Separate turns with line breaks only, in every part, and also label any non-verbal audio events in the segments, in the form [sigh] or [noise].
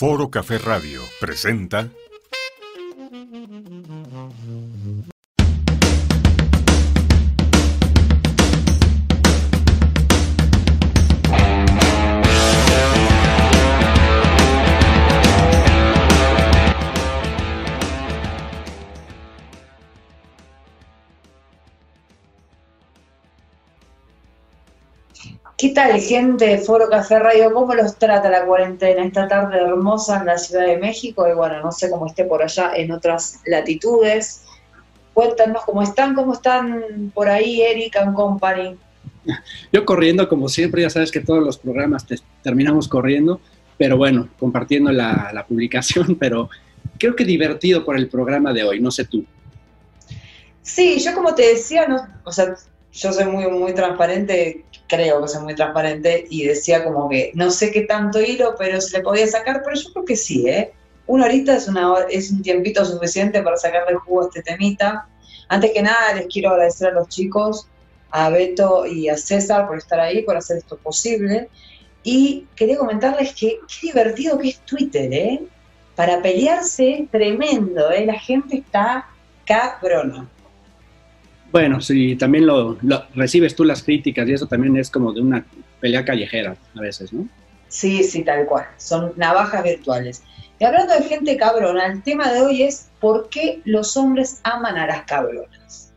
Foro Café Radio presenta
tal, gente de Foro Café Radio? ¿Cómo los trata la cuarentena esta tarde hermosa en la Ciudad de México? Y bueno, no sé cómo esté por allá en otras latitudes. Cuéntanos cómo están, cómo están por ahí, Eric and Company.
Yo corriendo, como siempre, ya sabes que todos los programas terminamos corriendo, pero bueno, compartiendo la, la publicación, [laughs] pero creo que divertido por el programa de hoy, no sé tú.
Sí, yo como te decía, no, o sea, yo soy muy, muy transparente, creo que soy muy transparente, y decía como que no sé qué tanto hilo, pero se le podía sacar, pero yo creo que sí, ¿eh? Una horita es, una, es un tiempito suficiente para sacarle jugo a este temita. Antes que nada, les quiero agradecer a los chicos, a Beto y a César por estar ahí, por hacer esto posible. Y quería comentarles que qué divertido que es Twitter, ¿eh? Para pelearse es tremendo, ¿eh? La gente está cabrona.
Bueno, sí, también lo, recibes tú las críticas y eso también es como de una pelea callejera a veces, ¿no?
Sí, sí, tal cual. Son navajas virtuales. Y hablando de gente cabrona, el tema de hoy es por qué los hombres aman a las cabronas.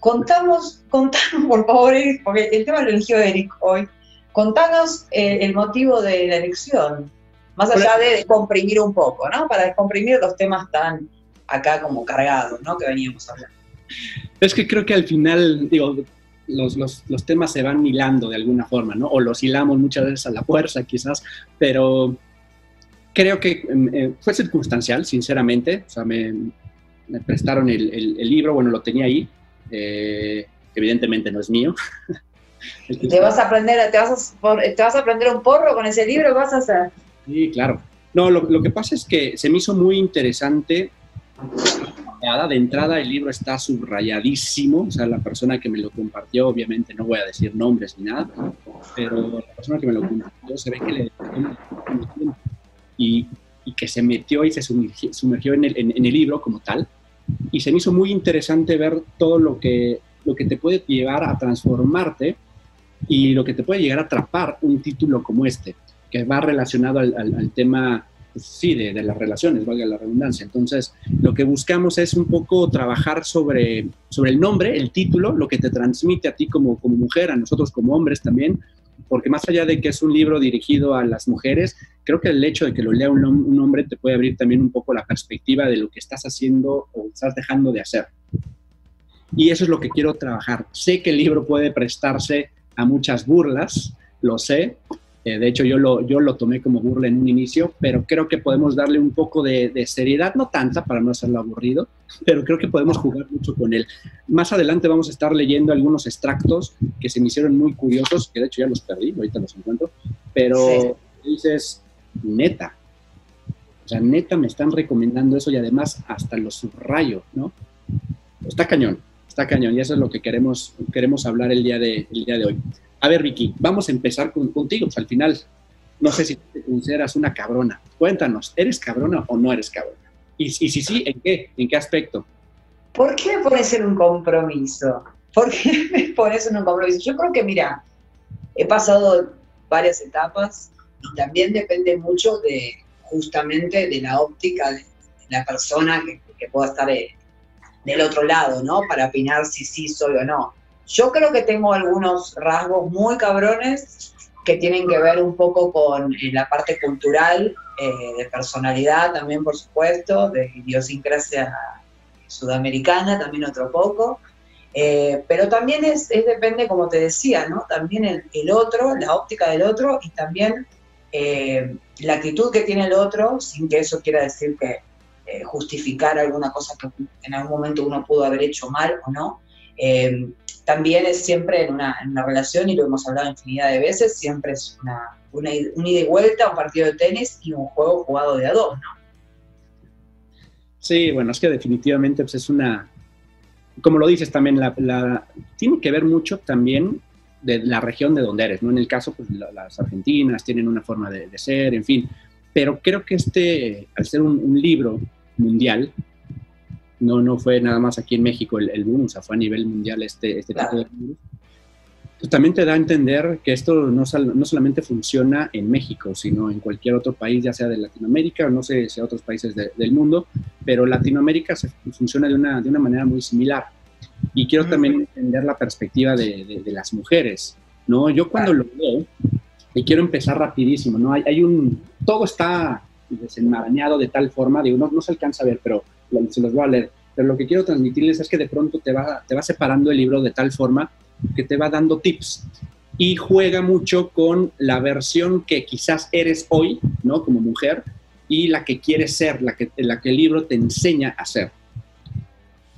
Contamos, contanos por favor, Eric, porque el tema lo eligió Eric hoy. Contanos eh, el motivo de la elección, más allá de comprimir un poco, ¿no? Para descomprimir los temas tan acá como cargados, ¿no? Que veníamos hablando.
Es que creo que al final, digo, los, los, los, temas se van hilando de alguna forma, ¿no? O los hilamos muchas veces a la fuerza, quizás, pero creo que eh, fue circunstancial, sinceramente. O sea, me, me prestaron el, el, libro, bueno, lo tenía ahí. Eh, evidentemente no es mío. [laughs]
¿Te vas a aprender, te vas a, te vas a aprender un porro con ese libro? ¿Vas a hacer?
Sí, claro. No, lo, lo que pasa es que se me hizo muy interesante de entrada el libro está subrayadísimo, o sea, la persona que me lo compartió, obviamente no voy a decir nombres ni nada, pero la persona que me lo compartió se ve que le y, y que se metió y se sumergió, en, el, en, el, libro como tal, y se me hizo muy interesante ver todo lo que, lo que te puede llevar a transformarte y lo que te puede llegar a atrapar un título como este, que va relacionado al, al, al tema pues, sí, de, las relaciones, valga la redundancia. Entonces, lo que buscamos es un poco trabajar sobre, sobre el nombre, el título, lo que te transmite a ti como, como mujer, a nosotros como hombres también, porque más allá de que es un libro dirigido a las mujeres, creo que el hecho de que lo lea un, un hombre te puede abrir también un poco la perspectiva de lo que estás haciendo o estás dejando de hacer. Y eso es lo que quiero trabajar. Sé que el libro puede prestarse a muchas burlas, lo sé, eh, de hecho, yo lo, yo lo tomé como burla en un inicio, pero creo que podemos darle un poco de, de, seriedad, no tanta para no hacerlo aburrido, pero creo que podemos jugar mucho con él. Más adelante vamos a estar leyendo algunos extractos que se me hicieron muy curiosos, que de hecho ya los perdí, ahorita los encuentro, pero sí. dices, neta, o sea, neta me están recomendando eso y además hasta lo subrayo, ¿no? Está cañón, está cañón y eso es lo que queremos, queremos hablar el día de, el día de hoy. A ver, Ricky, vamos a empezar con, contigo. Pues al final, no sé si te consideras una cabrona. Cuéntanos, ¿eres cabrona o no eres cabrona? Y, y si sí, ¿en qué? ¿En qué aspecto?
¿Por qué me pones en un compromiso? ¿Por qué me pones en un compromiso? Yo creo que, mira, he pasado varias etapas y también depende mucho de justamente de la óptica de, la persona que, que pueda estar eh, del otro lado, ¿no? Para opinar si sí soy o no. Yo creo que tengo algunos rasgos muy cabrones que tienen que ver un poco con eh, la parte cultural, eh, de personalidad también, por supuesto, de idiosincrasia sudamericana también otro poco, eh, pero también es, depende, como te decía, ¿no? También el, otro, la óptica del otro y también la actitud que tiene el otro, sin que eso quiera decir que justificar alguna cosa que en algún momento uno pudo haber hecho mal o no también es siempre en una, relación, y lo hemos hablado infinidad de veces, siempre es una, una, un ida y vuelta, un partido de tenis y un juego jugado de a ¿no?
Sí, bueno, es que definitivamente pues, es una, como lo dices también, tiene que ver mucho también de la región de donde eres, ¿no? En el caso, pues la, las argentinas tienen una forma de, ser, en fin, pero creo que este, al ser un, libro mundial, no, no fue nada más aquí en México el, el boom, o sea, fue a nivel mundial este, este tipo de libros, pues también te da a entender que esto no, no, solamente funciona en México, sino en cualquier otro país, ya sea de Latinoamérica o no sé si otros países del mundo, pero Latinoamérica se, funciona de una, de una manera muy similar. Y quiero también entender la perspectiva de, de, las mujeres, ¿no? Yo cuando lo veo, y quiero empezar rapidísimo, ¿no? Hay, hay un, todo está desenmarañado de tal forma, digo, no, no se alcanza a ver, pero se los voy a leer. Pero lo que quiero transmitirles es que de pronto te va, te va separando el libro de tal forma que te va dando tips y juega mucho con la versión que quizás eres hoy, ¿no? Como mujer y la que quieres ser, la que, la que el libro te enseña a ser.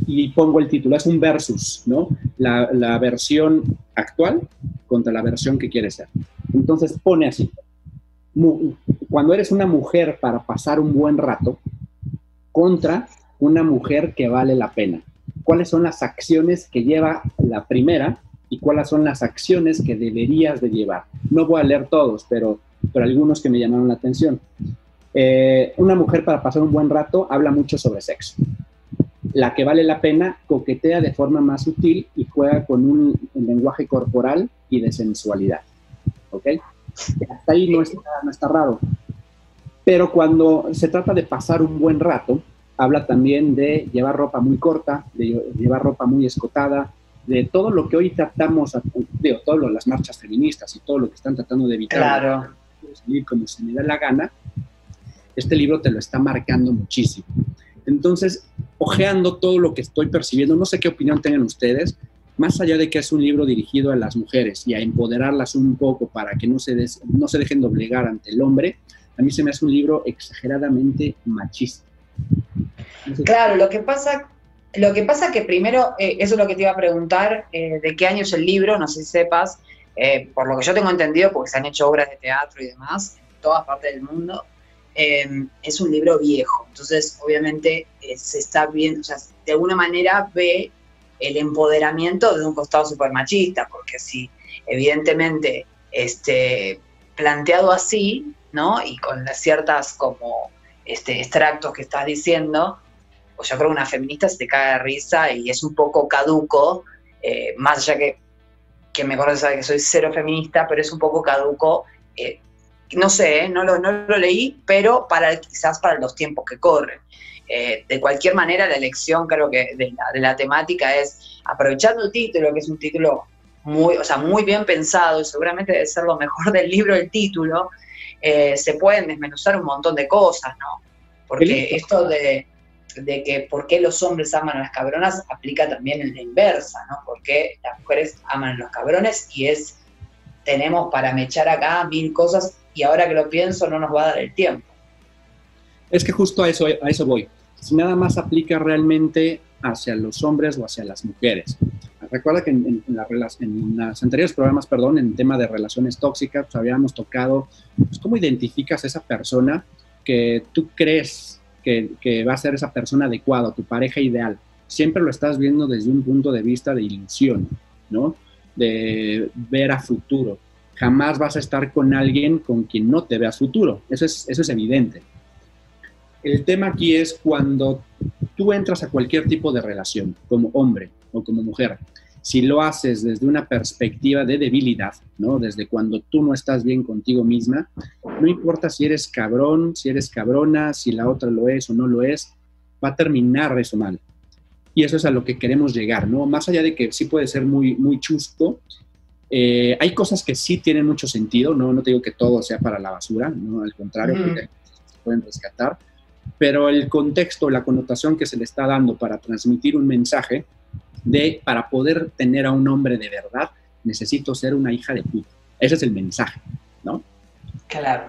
Y pongo el título, es un versus, ¿no? La, la versión actual contra la versión que quieres ser. Entonces pone así, cuando eres una mujer para pasar un buen rato contra una mujer que vale la pena. ¿Cuáles son las acciones que lleva la primera y cuáles son las acciones que deberías de llevar. No voy a leer todos, pero, pero algunos que me llamaron la atención. Eh, una mujer para pasar un buen rato habla mucho sobre sexo. La que vale la pena coquetea de forma más sutil y juega con un, lenguaje corporal y de sensualidad. ¿Ok? Hasta ahí no está, no está raro. Pero cuando se trata de pasar un buen rato, habla también de llevar ropa muy corta, de llevar ropa muy escotada, de todo lo que hoy tratamos, digo, todas las marchas feministas y todo lo que están tratando de evitar
claro.
salir como se me da la gana, este libro te lo está marcando muchísimo. Entonces, ojeando todo lo que estoy percibiendo, no sé qué opinión tengan ustedes, más allá de que es un libro dirigido a las mujeres y a empoderarlas un poco para que no se, no se dejen doblegar ante el hombre, a mí se me hace un libro exageradamente machista.
Claro, lo que pasa lo que pasa que primero, eh, eso es lo que te iba a preguntar, eh, de qué año es el libro, no sé si sepas, eh, por lo que yo tengo entendido, porque se han hecho obras de teatro y demás en todas partes del mundo, es un libro viejo. Entonces, obviamente, se está viendo, o sea, de alguna manera ve el empoderamiento de un costado super machista, porque si evidentemente este, planteado así, ¿no? Y con las ciertas como este, extractos que estás diciendo, pues yo creo que una feminista se te cae de risa y es un poco caduco, eh, más allá que que me conoce sabe que soy cero feminista, pero es un poco caduco. Eh, no sé, eh, no, lo, no lo leí, pero para quizás para los tiempos que corren. de cualquier manera, la elección creo que de la, de la, temática es aprovechando el título, que es un título muy, o sea, muy bien pensado y seguramente debe ser lo mejor del libro, el título, se pueden desmenuzar un montón de cosas, ¿no? Porque esto de, de que por qué los hombres aman a las cabronas aplica también en la inversa, ¿no? Porque las mujeres aman a los cabrones y es, tenemos para mechar acá mil cosas y ahora que lo pienso no nos va a dar el tiempo.
Es que justo a eso, a eso voy. Si nada más aplica realmente hacia los hombres o hacia las mujeres. Recuerda que en, en, los anteriores programas, perdón, en tema de relaciones tóxicas, pues, habíamos tocado pues, cómo identificas a esa persona que tú crees que, va a ser esa persona adecuada, tu pareja ideal. Siempre lo estás viendo desde un punto de vista de ilusión, ¿no? De ver a futuro. Jamás vas a estar con alguien con quien no te veas futuro. Eso es, eso es evidente. El tema aquí es cuando tú entras a cualquier tipo de relación, como hombre o como mujer, si lo haces desde una perspectiva de debilidad, ¿no? Desde cuando tú no estás bien contigo misma, no importa si eres cabrón, si eres cabrona, si la otra lo es o no lo es, va a terminar eso mal. Y eso es a lo que queremos llegar, ¿no? Más allá de que sí puede ser muy, muy chusco, eh, hay cosas que sí tienen mucho sentido, ¿no? No te digo que todo sea para la basura, ¿no? Al contrario, se pueden rescatar, pero el contexto, la connotación que se le está dando para transmitir un mensaje, de para poder tener a un hombre de verdad, necesito ser una hija de puta. Ese es el mensaje, ¿no?
Claro.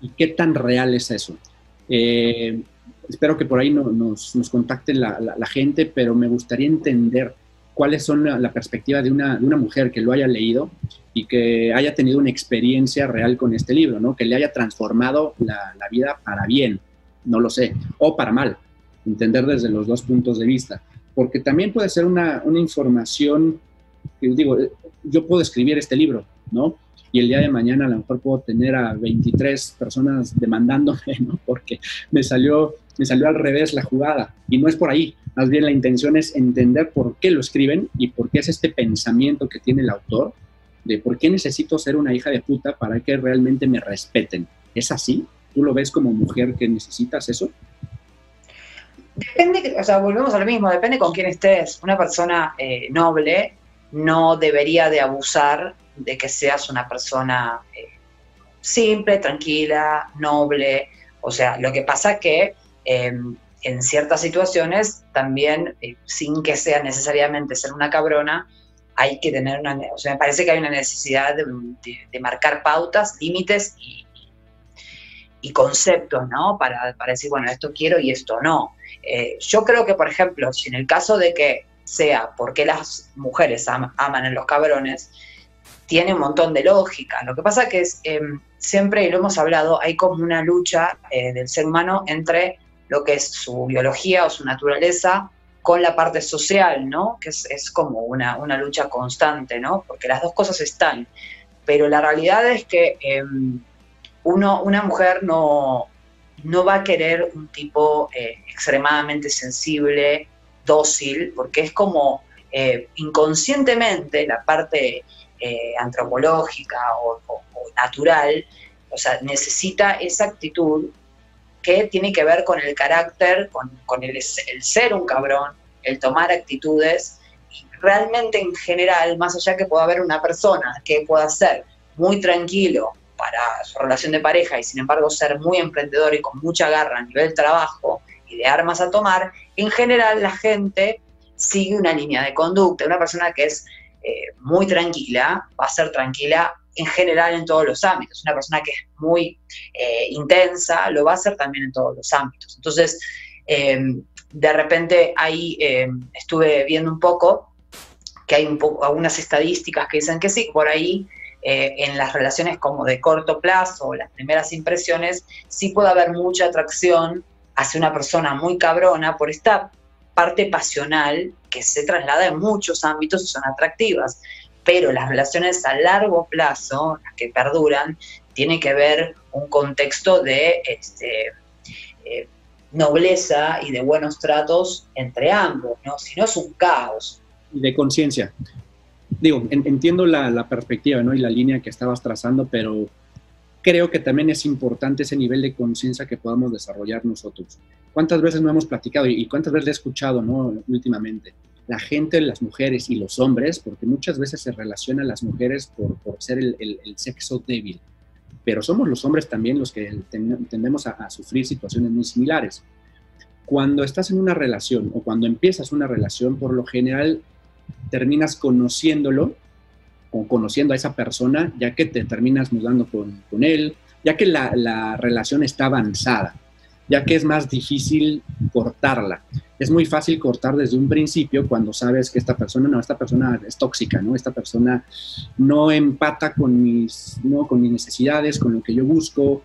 ¿Y qué tan real es eso? Eh, espero que por ahí nos, nos, contacte la, gente, pero me gustaría entender cuáles son la, perspectiva de una, de una, mujer que lo haya leído y que haya tenido una experiencia real con este libro, ¿no? Que le haya transformado la, la vida para bien, no lo sé, o para mal, entender desde los dos puntos de vista porque también puede ser una, una información, que digo, yo puedo escribir este libro, ¿no? y el día de mañana a lo mejor puedo tener a 23 personas demandándome, ¿no? Porque me salió, me salió al revés la jugada y no es por ahí. Más bien la intención es entender por qué lo escriben y por qué es este pensamiento que tiene el autor de por qué necesito ser una hija de puta para que realmente me respeten. ¿Es así? ¿Tú lo ves como mujer que necesitas eso?
Depende, o sea, volvemos a lo mismo, depende con quién estés. Una persona eh, noble no debería de abusar de que seas una persona eh, simple, tranquila, noble. O sea, lo que pasa que em, en ciertas situaciones también, eh, sin que sea necesariamente ser una cabrona, hay que tener una, o sea, me parece que hay una necesidad de, marcar pautas, límites y, conceptos, ¿no? Para, decir, bueno, esto quiero y esto no. Eh, yo creo que, por ejemplo, si en el caso de que sea porque las mujeres aman a los cabrones, tiene un montón de lógica. Lo que pasa que es, em, siempre, y lo hemos hablado, hay como una lucha eh, del ser humano entre lo que es su biología o su naturaleza con la parte social, ¿no? Que es, como una, lucha constante, ¿no? Porque las dos cosas están. Pero la realidad es que em, uno, una mujer no, no va a querer un tipo eh, extremadamente sensible, dócil, porque es como eh, inconscientemente la parte eh, antropológica o, natural, o sea, necesita esa actitud que tiene que ver con el carácter, con, el, ser un cabrón, el tomar actitudes, realmente en general, más allá que pueda haber una persona que pueda ser muy tranquilo para su relación de pareja y sin embargo ser muy emprendedor y con mucha garra a nivel trabajo y de armas a tomar, en general la gente sigue una línea de conducta. Una persona que es eh, muy tranquila, va a ser tranquila en general en todos los ámbitos. Una persona que es muy eh, intensa, lo va a hacer también en todos los ámbitos. Entonces, em, de repente ahí em, estuve viendo un poco que hay un poco, algunas estadísticas que dicen que sí, por ahí eh, en las relaciones como de corto plazo, las primeras impresiones, sí puede haber mucha atracción hacia una persona muy cabrona por esta parte pasional que se traslada en muchos ámbitos y son atractivas. Pero las relaciones a largo plazo, las que perduran, tiene que ver un contexto de este, eh, nobleza y de buenos tratos entre ambos, ¿no? Si no es un caos.
Y de conciencia. Digo, entiendo la, perspectiva ¿no? y la línea que estabas trazando, pero creo que también es importante ese nivel de conciencia que podamos desarrollar nosotros. ¿Cuántas veces no hemos platicado y cuántas veces he escuchado ¿no? últimamente? La gente, las mujeres y los hombres, porque muchas veces se relacionan las mujeres por, ser el, sexo débil, pero somos los hombres también los que tendemos a, a sufrir situaciones muy similares. Cuando estás en una relación o cuando empiezas una relación, por lo general terminas conociéndolo o conociendo a esa persona, ya que te terminas mudando con, con él, ya que la, la, relación está avanzada, ya que es más difícil cortarla. Es muy fácil cortar desde un principio cuando sabes que esta persona, no, esta persona es tóxica, ¿no? Esta persona no empata con mis, ¿no? con mis necesidades, con lo que yo busco,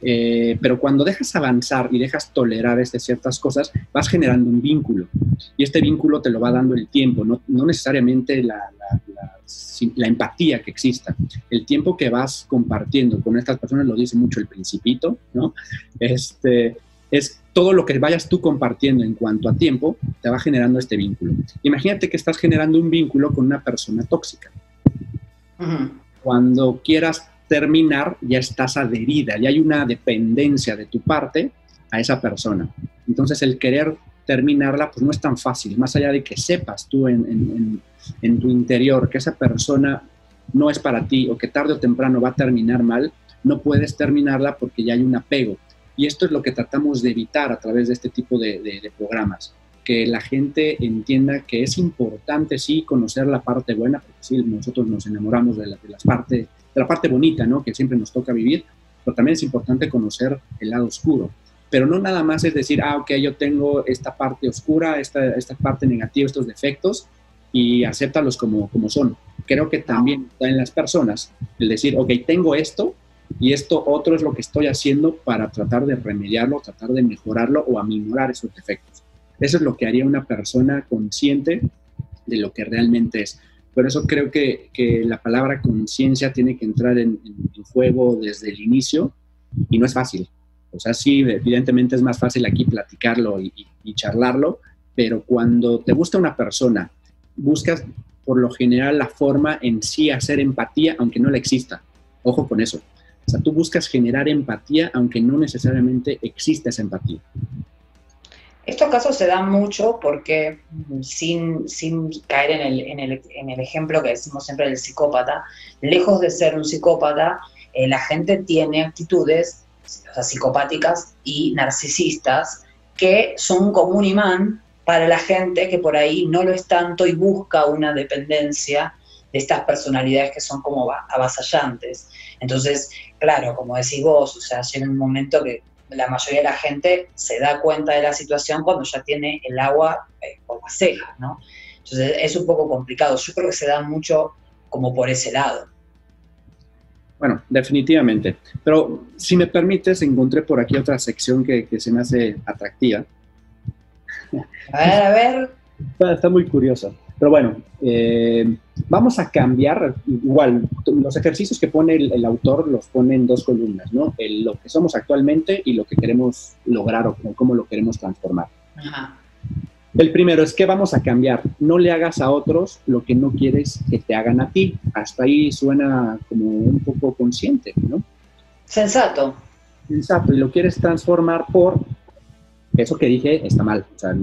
eh, pero cuando dejas avanzar y dejas tolerar este, ciertas cosas, vas generando un vínculo. Y este vínculo te lo va dando el tiempo, no, no necesariamente la, la, empatía que exista. El tiempo que vas compartiendo con estas personas, lo dice mucho el principito, ¿no? Este, es todo lo que vayas tú compartiendo en cuanto a tiempo, te va generando este vínculo. Imagínate que estás generando un vínculo con una persona tóxica. Cuando quieras terminar, ya estás adherida, ya hay una dependencia de tu parte a esa persona. Entonces el querer terminarla, pues no es tan fácil, más allá de que sepas tú en, tu interior que esa persona no es para ti o que tarde o temprano va a terminar mal, no puedes terminarla porque ya hay un apego. Y esto es lo que tratamos de evitar a través de este tipo de, programas, que la gente entienda que es importante sí conocer la parte buena, porque sí, nosotros nos enamoramos de las partes la parte bonita, ¿no? Que siempre nos toca vivir, pero también es importante conocer el lado oscuro. Pero no nada más es decir, ah, ok, yo tengo esta parte oscura, esta, esta parte negativa, estos defectos, y acéptalos como, como son. Creo que también está en las personas el decir, ok, tengo esto y esto otro es lo que estoy haciendo para tratar de remediarlo, tratar de mejorarlo o aminorar esos defectos. Eso es lo que haría una persona consciente de lo que realmente es Por eso creo que, que la palabra conciencia tiene que entrar en, juego desde el inicio y no es fácil. O sea, sí, evidentemente es más fácil aquí platicarlo y, y charlarlo, pero cuando te gusta una persona, buscas por lo general la forma en sí hacer empatía, aunque no la exista. Ojo con eso. O sea, tú buscas generar empatía, aunque no necesariamente exista esa empatía.
Estos casos se dan mucho porque, sin, sin caer en el, en, el, en el, ejemplo que decimos siempre del psicópata, lejos de ser un psicópata, eh, la gente tiene actitudes o sea, psicopáticas y narcisistas que son como un imán para la gente que por ahí no lo es tanto y busca una dependencia de estas personalidades que son como avasallantes. Entonces, claro, como decís vos, o sea, llega un momento que la mayoría de la gente se da cuenta de la situación cuando ya tiene el agua eh, por las cejas, ¿no? Entonces es un poco complicado. Yo creo que se da mucho como por ese lado.
Bueno, definitivamente. Pero si me permites, encontré por aquí otra sección que, que se me hace atractiva.
A ver, a ver.
Está, está muy curiosa. Pero bueno, eh, vamos a cambiar, igual, los ejercicios que pone el, el, autor los pone en dos columnas, ¿no? El, lo que somos actualmente y lo que queremos lograr o cómo lo queremos transformar. Ajá. El primero es que vamos a cambiar. No le hagas a otros lo que no quieres que te hagan a ti. Hasta ahí suena como un poco consciente, ¿no?
Sensato.
Sensato. Y lo quieres transformar por eso que dije está mal. O sea,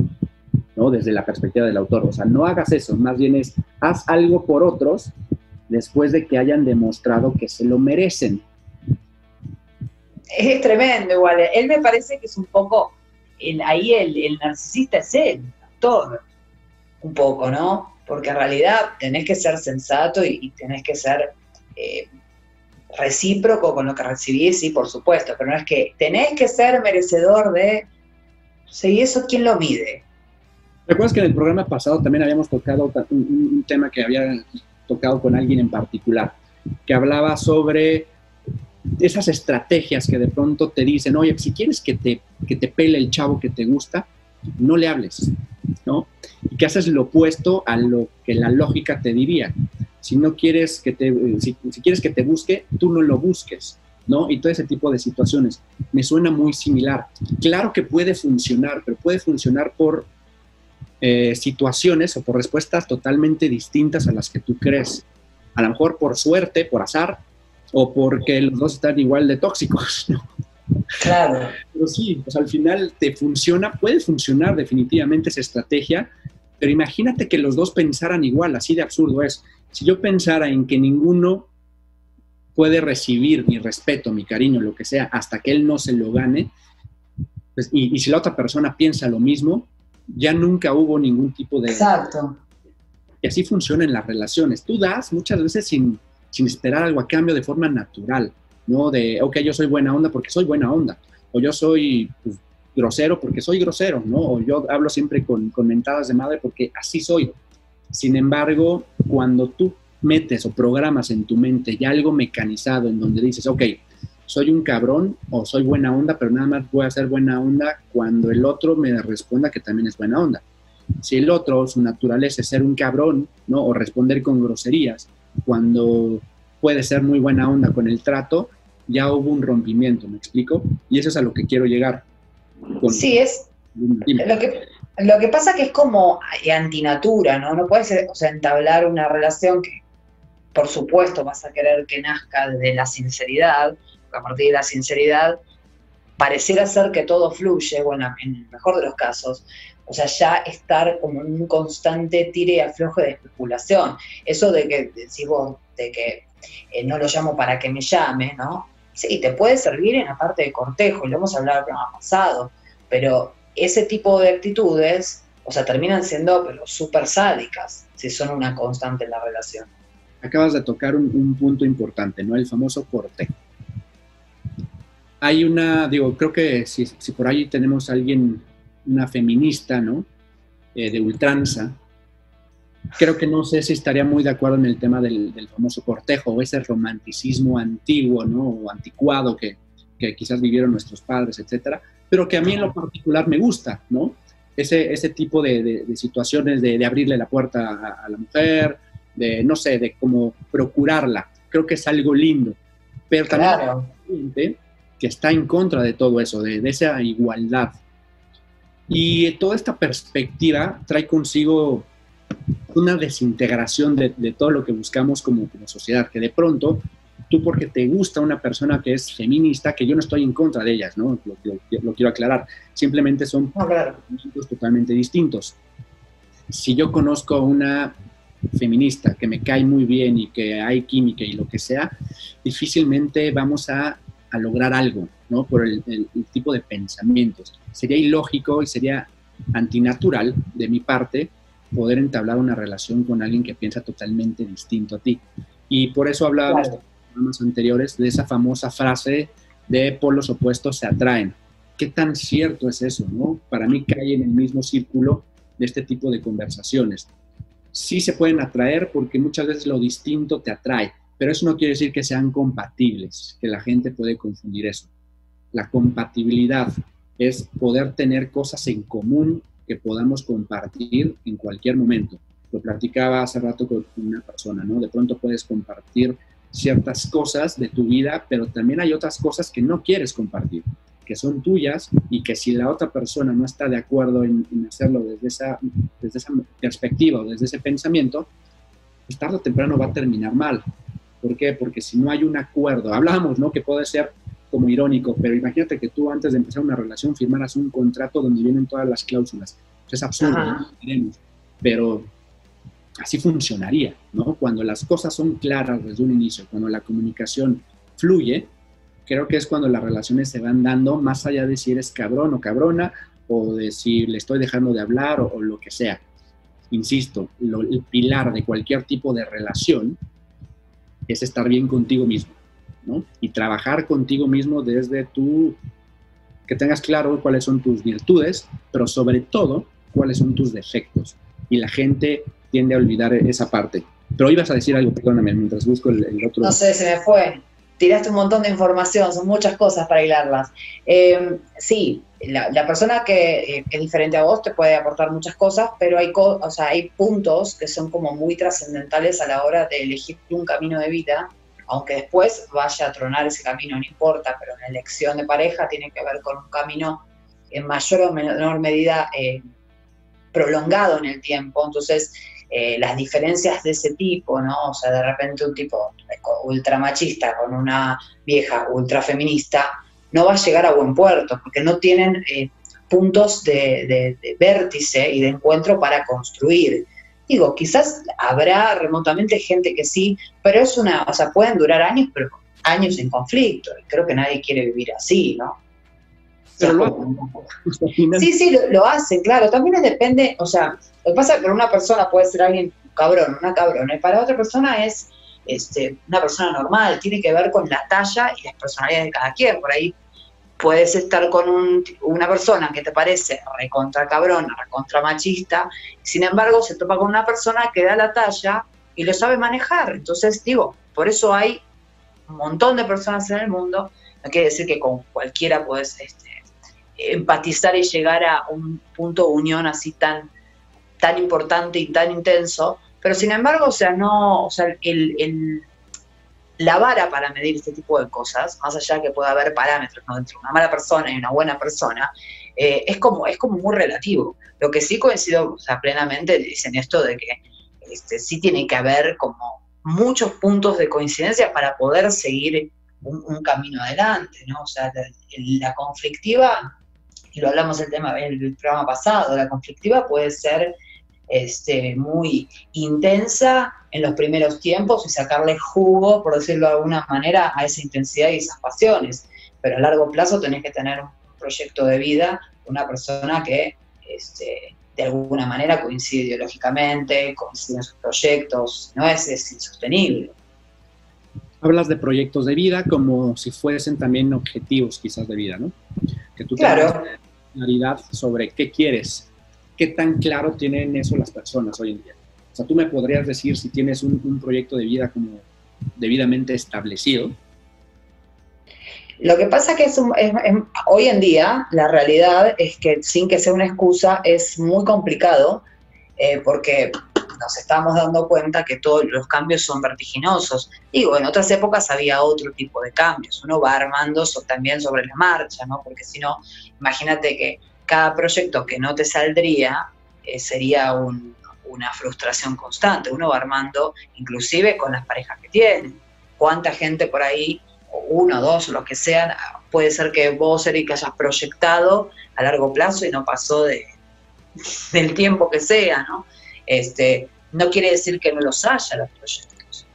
¿no? Desde la perspectiva del autor. O sea, no hagas eso, más bien es, haz algo por otros después de que hayan demostrado que se lo merecen.
Es tremendo igual. Él me parece que es un poco, el, ahí el, el, narcisista es él, todo, un poco, ¿no? Porque en realidad tenés que ser sensato y, y tenés que ser eh, recíproco con lo que recibís, sí, por supuesto, pero no es que tenés que ser merecedor de... Sí, eso quién lo mide.
¿Recuerdas que en el programa pasado también habíamos tocado un, tema que había tocado con alguien en particular, que hablaba sobre esas estrategias que de pronto te dicen, oye, si quieres que te, que te pele el chavo que te gusta, no le hables, ¿no? Y que haces lo opuesto a lo que la lógica te diría. Si no quieres que te, si quieres que te busque, tú no lo busques, ¿no? Y todo ese tipo de situaciones. Me suena muy similar. Claro que puede funcionar, pero puede funcionar por eh, situaciones o por respuestas totalmente distintas a las que tú crees. A lo mejor por suerte, por azar, o porque los dos están igual de tóxicos. [laughs] ¿no?
Claro.
Pero sí, pues al final te funciona, puede funcionar definitivamente esa estrategia, pero imagínate que los dos pensaran igual, así de absurdo es. Si yo pensara en que ninguno puede recibir mi respeto, mi cariño, lo que sea, hasta que él no se lo gane, pues, y, y si la otra persona piensa lo mismo, ya nunca hubo ningún tipo de...
Exacto.
Y así funcionan las relaciones. Tú das muchas veces sin, sin esperar algo a cambio de forma natural, ¿no? De, ok, yo soy buena onda porque soy buena onda, o yo soy pues, grosero porque soy grosero, ¿no? O yo hablo siempre con, con mentadas de madre porque así soy. Sin embargo, cuando tú metes o programas en tu mente ya algo mecanizado en donde dices, ok, soy un cabrón o soy buena onda, pero nada más voy a ser buena onda cuando el otro me responda que también es buena onda. Si el otro, su naturaleza es ser un cabrón, ¿no? O responder con groserías, cuando puede ser muy buena onda con el trato, ya hubo un rompimiento, ¿me explico? Y eso es a lo que quiero llegar.
Con... Sí, es... Lo que, lo que pasa que es como antinatura, ¿no? No puedes o sea, entablar una relación que, por supuesto, vas a querer que nazca desde la sinceridad, a partir de la sinceridad, pareciera ser que todo fluye, bueno, en el mejor de los casos, o sea, ya estar como en un constante tire y afloje de especulación. Eso de que decís vos, de que eh, no lo llamo para que me llame, ¿no? Sí, te puede servir en la parte de cortejo, y lo hemos hablado el programa pasado, pero ese tipo de actitudes, o sea, terminan siendo súper sádicas si son una constante en la relación.
Acabas de tocar un, un punto importante, ¿no? El famoso cortejo hay una, digo, creo que si, si por ahí tenemos a alguien, una feminista, ¿no? Eh, de ultranza, creo que no sé si estaría muy de acuerdo en el tema del, del famoso cortejo o ese romanticismo antiguo, ¿no? O anticuado que, que, quizás vivieron nuestros padres, etcétera, pero que a mí en lo particular me gusta, ¿no? Ese, ese tipo de, de, de situaciones de, de, abrirle la puerta a, a la mujer, de, no sé, de cómo procurarla. Creo que es algo lindo. Pero también que está en contra de todo eso, de, esa igualdad. Y toda esta perspectiva trae consigo una desintegración de, todo lo que buscamos como, como, sociedad, que de pronto tú porque te gusta una persona que es feminista, que yo no estoy en contra de ellas, ¿no? Lo, quiero aclarar, simplemente son totalmente distintos. Si yo conozco a una feminista que me cae muy bien y que hay química y lo que sea, difícilmente vamos a, a lograr algo, ¿no? Por el, el, tipo de pensamientos. Sería ilógico y sería antinatural de mi parte poder entablar una relación con alguien que piensa totalmente distinto a ti. Y por eso hablábamos programas anteriores de esa famosa frase de polos opuestos se atraen. ¿Qué tan cierto es eso? No? Para mí cae en el mismo círculo de este tipo de conversaciones. Sí se pueden atraer porque muchas veces lo distinto te atrae, pero eso no quiere decir que sean compatibles, que la gente puede confundir eso. La compatibilidad es poder tener cosas en común que podamos compartir en cualquier momento. Lo platicaba hace rato con una persona, ¿no? De pronto puedes compartir ciertas cosas de tu vida, pero también hay otras cosas que no quieres compartir, que son tuyas y que si la otra persona no está de acuerdo en, hacerlo desde esa, desde esa perspectiva o desde ese pensamiento, pues tarde o temprano va a terminar mal. ¿Por qué? Porque si no hay un acuerdo, hablamos, ¿no? Que puede ser como irónico, pero imagínate que tú antes de empezar una relación firmaras un contrato donde vienen todas las cláusulas. es absurdo, ¿no? pero así funcionaría, ¿no? Cuando las cosas son claras desde un inicio, cuando la comunicación fluye, creo que es cuando las relaciones se van dando más allá de si eres cabrón o cabrona o de si le estoy dejando de hablar o, lo que sea. Insisto, el pilar de cualquier tipo de relación es estar bien contigo mismo, ¿no? Y trabajar contigo mismo desde tu, que tengas claro cuáles son tus virtudes, pero sobre todo cuáles son tus defectos. Y la gente tiende a olvidar esa parte. Pero ibas a decir algo, perdóname, mientras busco el, otro.
No sé, se me fue. Tiraste un montón de información, son muchas cosas para hilarlas. Eh, sí, la, persona que eh, es diferente a vos te puede aportar muchas cosas, pero hay, o sea, hay puntos que son como muy trascendentales a la hora de elegir un camino de vida, aunque después vaya a tronar ese camino, no importa, pero la elección de pareja tiene que ver con un camino en mayor o menor medida eh, prolongado en el tiempo. Entonces, eh, las diferencias de ese tipo, ¿no? O sea, de repente un tipo ultramachista con una vieja ultrafeminista no va a llegar a buen puerto, porque no tienen eh, puntos de, vértice y de encuentro para construir. Digo, quizás habrá remotamente gente que sí, pero es una, o sea, pueden durar años, pero años en conflicto. Y creo que nadie quiere vivir así, ¿no? sí, sí, lo, lo, hacen, claro. También depende, o sea, lo que pasa es que para una persona puede ser alguien cabrón, una cabrona, y para otra persona es este, una persona normal, tiene que ver con la talla y las personalidades de cada quien. Por ahí puedes estar con una persona que te parece recontra cabrona, recontra machista, sin embargo se topa con una persona que da la talla y lo sabe manejar. Entonces, digo, por eso hay un montón de personas en el mundo, no quiere decir que con cualquiera puedes este, empatizar y llegar a un punto de unión así tan, tan importante y tan intenso, pero sin embargo, o sea, no, o sea, el, la vara para medir este tipo de cosas, más allá que pueda haber parámetros entre una mala persona y una buena persona, eh, es, como, es como muy relativo. Lo que sí coincido plenamente dicen esto de que este, sí tiene que haber como muchos puntos de coincidencia para poder seguir un, camino adelante, ¿no? O sea, la conflictiva y lo hablamos el tema el programa pasado, la conflictiva puede ser este, muy intensa en los primeros tiempos y sacarle jugo, por decirlo de alguna manera, a esa intensidad y esas pasiones. Pero a largo plazo tenés que tener un proyecto de vida, una persona que este, de alguna manera coincide ideológicamente, coincide en sus proyectos, no es, es insostenible.
Hablas de proyectos de vida como si fuesen también objetivos quizás de vida, ¿no?
Que tú claro
claridad sobre qué quieres. ¿Qué tan claro tienen eso las personas hoy en día? O sea, tú me podrías decir si tienes un, proyecto de vida como debidamente establecido.
Lo que pasa es que hoy en día la realidad es que sin que sea una excusa es muy complicado eh, porque nos estamos dando cuenta que todos los cambios son vertiginosos. Digo, en otras épocas había otro tipo de cambios, uno va armando también sobre la marcha, ¿no? Porque si no, imagínate que cada proyecto que no te saldría eh, sería una frustración constante, uno va armando inclusive con las parejas que tiene. ¿Cuánta gente por ahí, uno, dos, lo que sean, puede ser que vos, Eric, hayas proyectado a largo plazo y no pasó de, del tiempo que sea, ¿no? Este, no quiere decir que no los haya los proyectos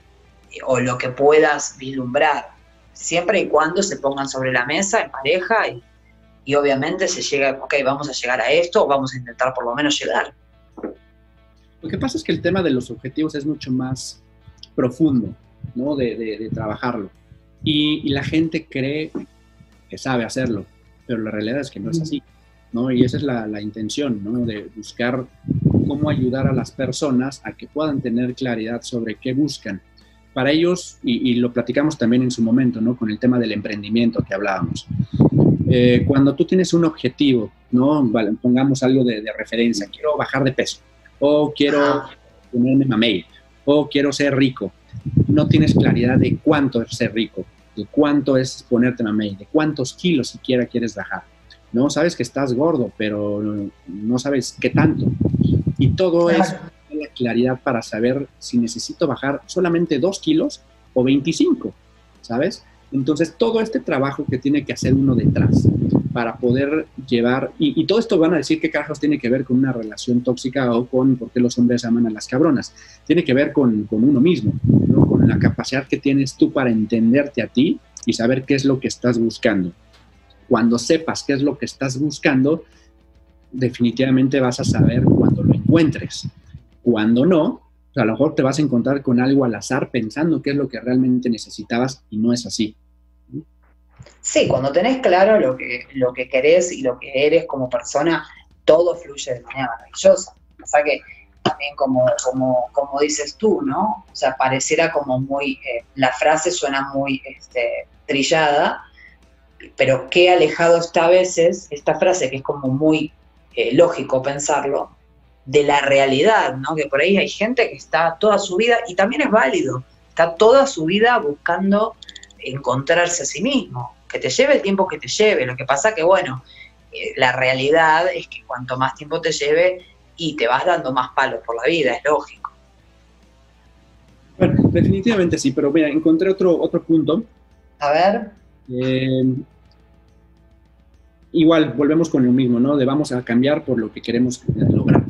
o lo que puedas vislumbrar, siempre y cuando se pongan sobre la mesa en pareja y, obviamente se llega, ok, vamos a llegar a esto o vamos a intentar por lo menos llegar.
Lo que pasa es que el tema de los objetivos es mucho más profundo, ¿no? De, trabajarlo. Y, la gente cree que sabe hacerlo, pero la realidad es que no es así, ¿no? Y esa es la, la intención, ¿no? De buscar cómo ayudar a las personas a que puedan tener claridad sobre qué buscan. Para ellos, y, lo platicamos también en su momento, ¿no? Con el tema del emprendimiento que hablábamos. Eh, cuando tú tienes un objetivo, ¿no? pongamos algo de, referencia, quiero bajar de peso, o quiero ponerme mamey, o quiero ser rico. No tienes claridad de cuánto es ser rico, de cuánto es ponerte mamey, de cuántos kilos siquiera quieres bajar. No sabes que estás gordo, pero no sabes qué tanto. Y todo es la claridad para saber si necesito bajar solamente 2 kilos o 25, ¿sabes? Entonces, todo este trabajo que tiene que hacer uno detrás para poder llevar, y, todo esto van a decir qué carajos tiene que ver con una relación tóxica o con por qué los hombres aman a las cabronas. Tiene que ver con, con uno mismo, ¿no? con la capacidad que tienes tú para entenderte a ti y saber qué es lo que estás buscando. Cuando sepas qué es lo que estás buscando, definitivamente vas a saber cuando lo encuentres. Cuando no, a lo mejor te vas a encontrar con algo al azar pensando qué es lo que realmente necesitabas y no es así.
Sí, cuando tenés claro lo que, lo que querés y lo que eres como persona, todo fluye de manera maravillosa. O sea que también como, como, como dices tú, ¿no? O sea, pareciera como muy, eh, la frase suena muy este, trillada, pero qué alejado está a veces esta frase que es como muy eh, lógico pensarlo, de la realidad, ¿no? Que por ahí hay gente que está toda su vida, y también es válido, está toda su vida buscando encontrarse a sí mismo, que te lleve el tiempo que te lleve. Lo que pasa que, bueno, eh, la realidad es que cuanto más tiempo te lleve y te vas dando más palos por la vida, es lógico.
Bueno, definitivamente sí, pero mira, encontré otro, otro punto.
A ver.
Eh, igual volvemos con lo mismo, ¿no? De vamos a cambiar por lo que queremos lograr.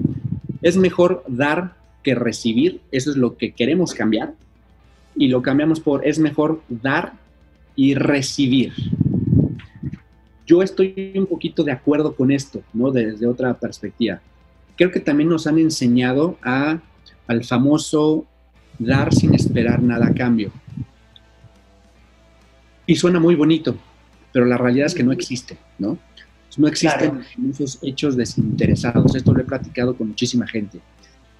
Es mejor dar que recibir, eso es lo que queremos cambiar, y lo cambiamos por es mejor dar y recibir. Yo estoy un poquito de acuerdo con esto, ¿no? Desde otra perspectiva. Creo que también nos han enseñado a, al famoso dar sin esperar nada a cambio. Y suena muy bonito, pero la realidad es que no existe, ¿no? No existen esos hechos desinteresados. Esto lo he platicado con muchísima gente.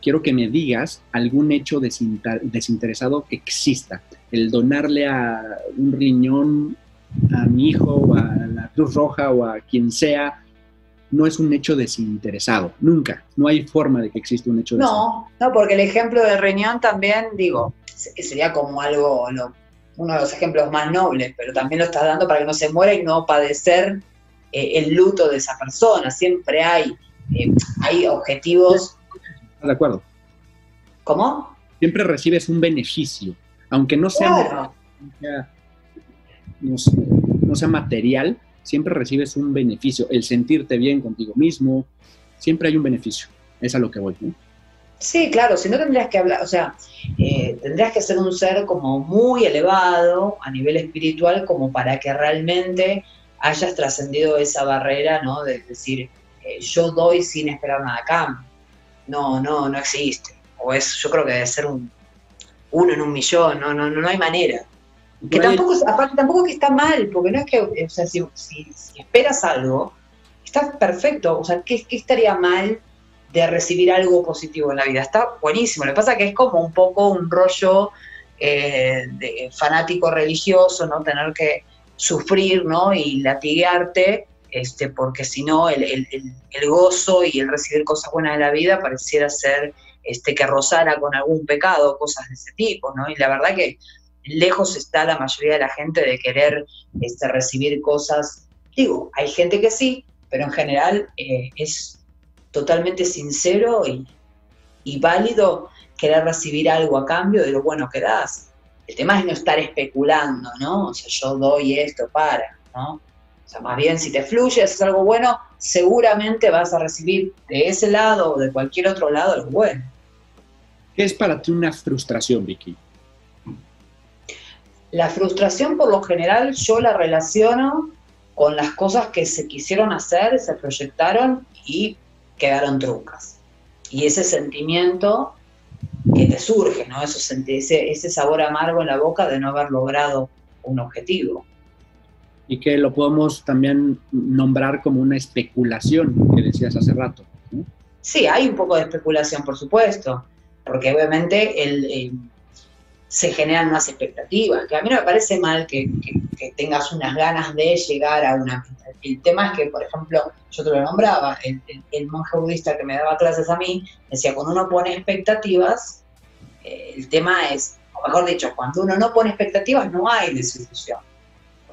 Quiero que me digas algún hecho desinteresado que exista. El donarle a un riñón a mi hijo o a la Cruz Roja o a quien sea, no es un hecho desinteresado, nunca. No hay forma de que exista un hecho
No, no, porque el ejemplo del riñón también, digo, sería como algo, uno de los ejemplos más nobles, pero también lo estás dando para que no se muera y no padecer eh, el luto de esa persona, siempre hay, eh, hay objetivos.
De acuerdo.
¿Cómo?
Siempre recibes un beneficio, aunque no sea, no, sea material, siempre recibes un beneficio. El sentirte bien contigo mismo, siempre hay un beneficio. Es a lo que voy.
Sí, claro, si no tendrías que hablar, o sea, eh, tendrías que ser un ser como muy elevado a nivel espiritual como para que realmente hayas trascendido esa barrera, ¿no? De decir, eh, yo doy sin esperar nada acá. No, no, no existe. O es, yo creo que debe ser un uno en un millón, no, no, no hay manera. Que tampoco, aparte, tampoco que está mal, porque no es que, o sea, si, esperas algo, está perfecto. O sea, ¿qué, ¿qué, estaría mal de recibir algo positivo en la vida? Está buenísimo. Lo que pasa es que es como un poco un rollo eh, de fanático religioso, ¿no? Tener que sufrir, ¿no? Y latiguearte, este, porque si no, el, gozo y el recibir cosas buenas de la vida pareciera ser este, que rozara con algún pecado, cosas de ese tipo, ¿no? Y la verdad que lejos está la mayoría de la gente de querer este, recibir cosas. Digo, hay gente que sí, pero en general eh, es totalmente sincero y, y válido querer recibir algo a cambio de lo bueno que das. El tema es no estar especulando, ¿no? O sea, yo doy esto para, ¿no? O sea, más bien si te fluye, es algo bueno, seguramente vas a recibir de ese lado o de cualquier otro lado algo bueno.
¿Qué es para ti una frustración, Vicky?
La frustración por lo general yo la relaciono con las cosas que se quisieron hacer, se proyectaron y quedaron truncas. Y ese sentimiento que te surge, ¿no? Eso, ese, ese sabor amargo en la boca de no haber logrado un objetivo.
Y que lo podemos también nombrar como una especulación, que decías hace rato.
Sí, hay un poco de especulación, por supuesto, porque obviamente el, se generan unas expectativas, que a mí no me parece mal que, tengas unas ganas de llegar a una El tema es que, por ejemplo, yo te lo nombraba, el, monje budista que me daba clases a mí, decía, cuando uno pone expectativas, eh, el tema es, o mejor dicho, cuando uno no pone expectativas no hay desilusión,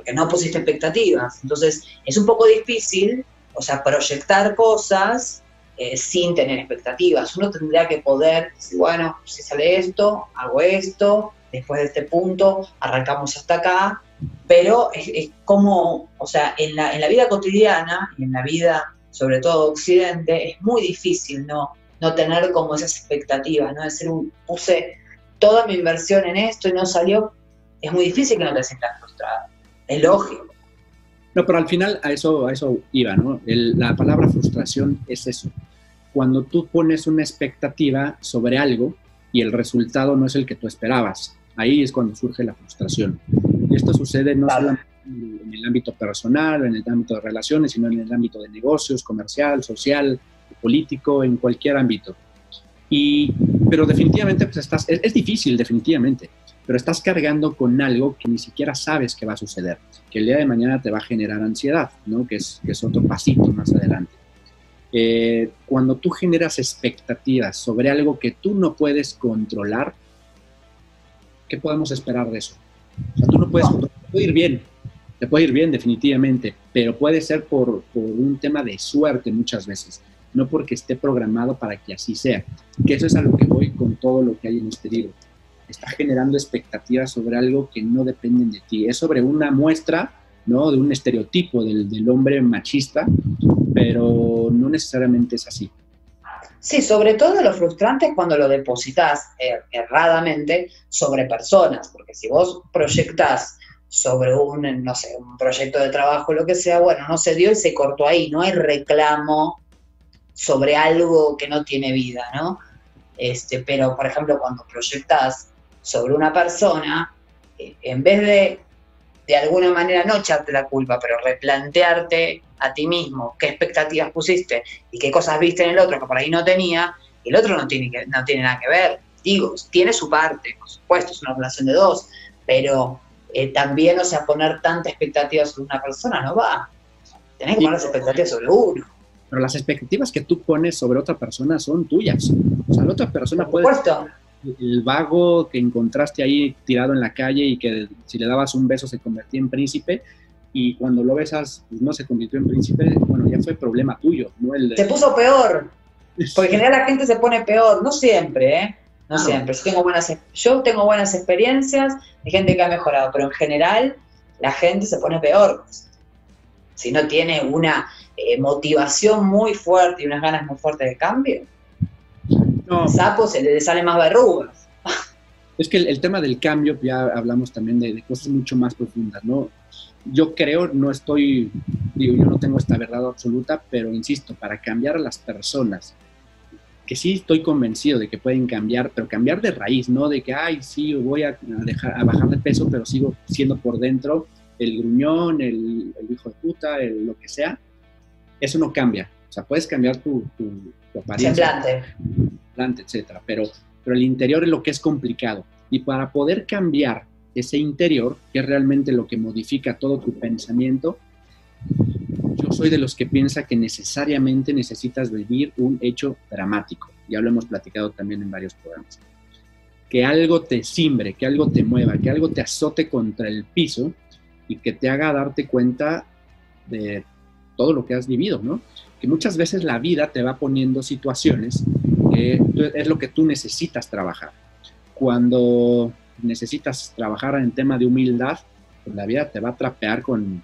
porque no pusiste expectativas. Entonces, es un poco difícil, o sea, proyectar cosas eh, sin tener expectativas. Uno tendría que poder decir, bueno, si sale esto, hago esto, después de este punto arrancamos hasta acá, pero es, como, o sea, en la, en la, vida cotidiana y en la vida, sobre todo occidente, es muy difícil no, no tener como esas expectativas, ¿no? Decir, puse toda mi inversión en esto y no salió, es muy difícil que no te sientas frustrado. Es lógico.
No, pero al final a eso, a eso iba, ¿no? la palabra frustración es eso. Cuando tú pones una expectativa sobre algo y el resultado no es el que tú esperabas, ahí es cuando surge la frustración. Y esto sucede no solo en el ámbito personal, en el ámbito de relaciones, sino en el ámbito de negocios, comercial, social, político, en cualquier ámbito. Y, pero definitivamente pues estás, es difícil, definitivamente pero estás cargando con algo que ni siquiera sabes que va a suceder, que el día de mañana te va a generar ansiedad, ¿no? que, es, que es otro pasito más adelante. Eh, cuando tú generas expectativas sobre algo que tú no puedes controlar, ¿qué podemos esperar de eso? O sea, tú no puedes controlar, puede ir bien, te puede ir bien definitivamente, pero puede ser por, por un tema de suerte muchas veces, no porque esté programado para que así sea. Que eso es a lo que voy con todo lo que hay en este libro está generando expectativas sobre algo que no dependen de ti. Es sobre una muestra, ¿no? De un estereotipo del, del hombre machista, pero no necesariamente es así.
Sí, sobre todo lo frustrante es cuando lo depositas er, erradamente sobre personas, porque si vos proyectás sobre un, no sé, un proyecto de trabajo, lo que sea, bueno, no se dio y se cortó ahí, no hay reclamo sobre algo que no tiene vida, ¿no? Este, pero, por ejemplo, cuando proyectas sobre una persona, eh, en vez de de alguna manera no echarte la culpa, pero replantearte a ti mismo qué expectativas pusiste y qué cosas viste en el otro que por ahí no tenía, el otro no tiene, que, no tiene nada que ver. Digo, tiene su parte, por supuesto, es una relación de dos, pero eh, también, o sea, poner tanta expectativa sobre una persona no va. Tenés que poner las expectativas sobre uno.
Pero las expectativas que tú pones sobre otra persona son tuyas. O sea, la otra persona
por supuesto
el vago que encontraste ahí tirado en la calle y que si le dabas un beso se convertía en príncipe y cuando lo besas pues, no se convirtió en príncipe, bueno, ya fue problema tuyo, no el
Se puso peor, porque en [laughs] general la gente se pone peor, no siempre, ¿eh? No siempre. Yo tengo, buenas, yo tengo buenas experiencias de gente que ha mejorado, pero en general la gente se pone peor. Si no tiene una eh, motivación muy fuerte y unas ganas muy fuertes de cambio, no. sapo se le sale más verrugas.
Es que el, tema del cambio, ya hablamos también de, cosas mucho más profundas, ¿no? Yo creo, no estoy, digo, yo no tengo esta verdad absoluta, pero insisto, para cambiar a las personas, que sí estoy convencido de que pueden cambiar, pero cambiar de raíz, no de que, ay, sí, voy a, dejar, a bajar de peso, pero sigo siendo por dentro el gruñón, el, hijo de puta, el, lo que sea, eso no cambia. O sea, puedes cambiar tu, tu, tu apariencia.
Semblante
etcétera. Pero, pero el interior es lo que es complicado. Y para poder cambiar ese interior, que es realmente lo que modifica todo tu pensamiento, yo soy de los que piensa que necesariamente necesitas vivir un hecho dramático. Ya lo hemos platicado también en varios programas. Que algo te simbre, que algo te mueva, que algo te azote contra el piso y que te haga darte cuenta de todo lo que has vivido, ¿no? Que muchas veces la vida te va poniendo situaciones que es lo que tú necesitas trabajar. Cuando necesitas trabajar en tema de humildad, pues la vida te va a trapear con,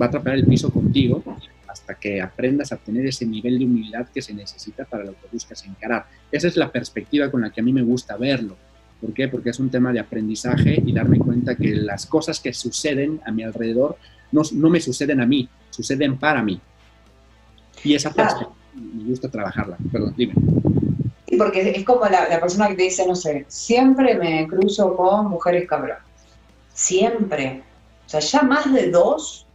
va a trapear el piso contigo hasta que aprendas a tener ese nivel de humildad que se necesita para lo que buscas encarar. Esa es la perspectiva con la que a mí me gusta verlo. ¿Por qué? Porque es un tema de aprendizaje y darme cuenta que las cosas que suceden a mi alrededor no, no me suceden a mí, suceden para mí. Y esa perspectiva me gusta trabajarla. Perdón, dime.
Sí, porque es como la, la, persona que te dice, no sé, siempre me cruzo con mujeres cabrón. Siempre. O sea, ya más de dos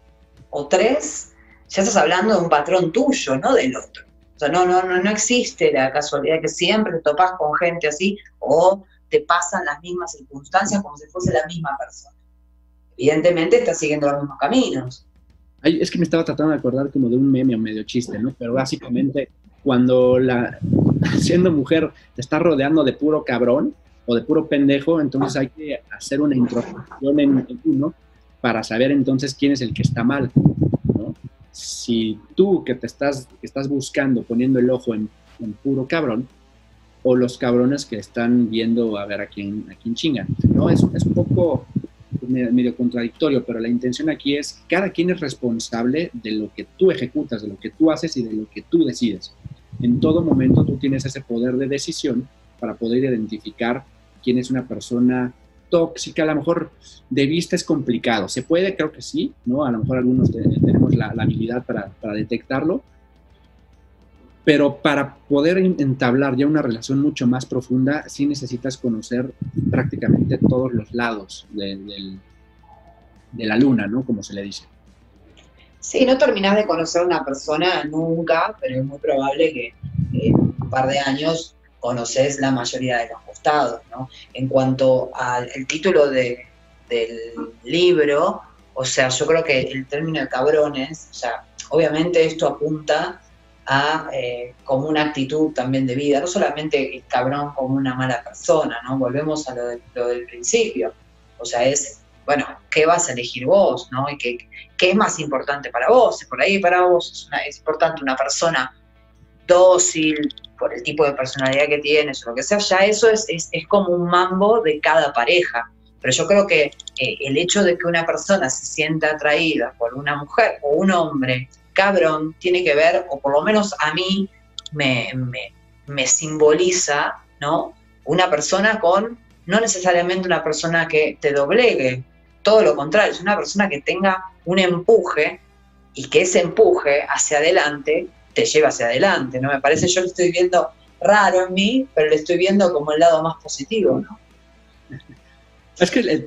o tres, ya estás hablando de un patrón tuyo, no del otro. O sea, no, no, no, no existe la casualidad que siempre te topas con gente así o te pasan las mismas circunstancias como si fuese la misma persona. Evidentemente estás siguiendo los mismos caminos.
Ay, es que me estaba tratando de acordar como de un meme o medio chiste, ¿no? Pero básicamente cuando la [laughs] siendo mujer te está rodeando de puro cabrón o de puro pendejo, entonces hay que hacer una introspección en, uno para saber entonces quién es el que está mal. Si tú que te estás, estás buscando, poniendo el ojo en, en, puro cabrón, o los cabrones que están viendo a ver a quién, a quién chingan. ¿no? Es, es un poco medio contradictorio, pero la intención aquí es, cada quien es responsable de lo que tú ejecutas, de lo que tú haces y de lo que tú decides. En todo momento tú tienes ese poder de decisión para poder identificar quién es una persona tóxica, a lo mejor de vista es complicado. ¿Se puede? Creo que sí, ¿no? A lo mejor algunos tenemos la, habilidad para, detectarlo, pero para poder entablar ya una relación mucho más profunda, sí necesitas conocer prácticamente todos los lados de la luna, ¿no? Como se le dice.
Sí, no terminás de conocer a una persona nunca, pero es muy probable que en un par de años conoces la mayoría de los costados, ¿no? En cuanto al título de, del libro, o sea, yo creo que el término de cabrones, o sea, obviamente esto apunta a eh, como una actitud también de vida, no solamente el cabrón como una mala persona, ¿no? Volvemos a lo, de, lo del principio, o sea, es, bueno, ¿qué vas a elegir vos, ¿no? Y qué, qué es más importante para vos, por ahí para vos es, una, es importante una persona dócil, por el tipo de personalidad que tienes o lo que sea, ya eso es, es, es como un mambo de cada pareja. Pero yo creo que eh, el hecho de que una persona se sienta atraída por una mujer o un hombre cabrón tiene que ver, o por lo menos a mí me, me, me simboliza, ¿no? Una persona con, no necesariamente una persona que te doblegue, todo lo contrario, es una persona que tenga un empuje y que ese empuje hacia adelante te lleva hacia adelante, ¿no? Me parece, yo lo estoy viendo raro en mí, pero lo estoy viendo como el lado más positivo, ¿no? [laughs]
Es que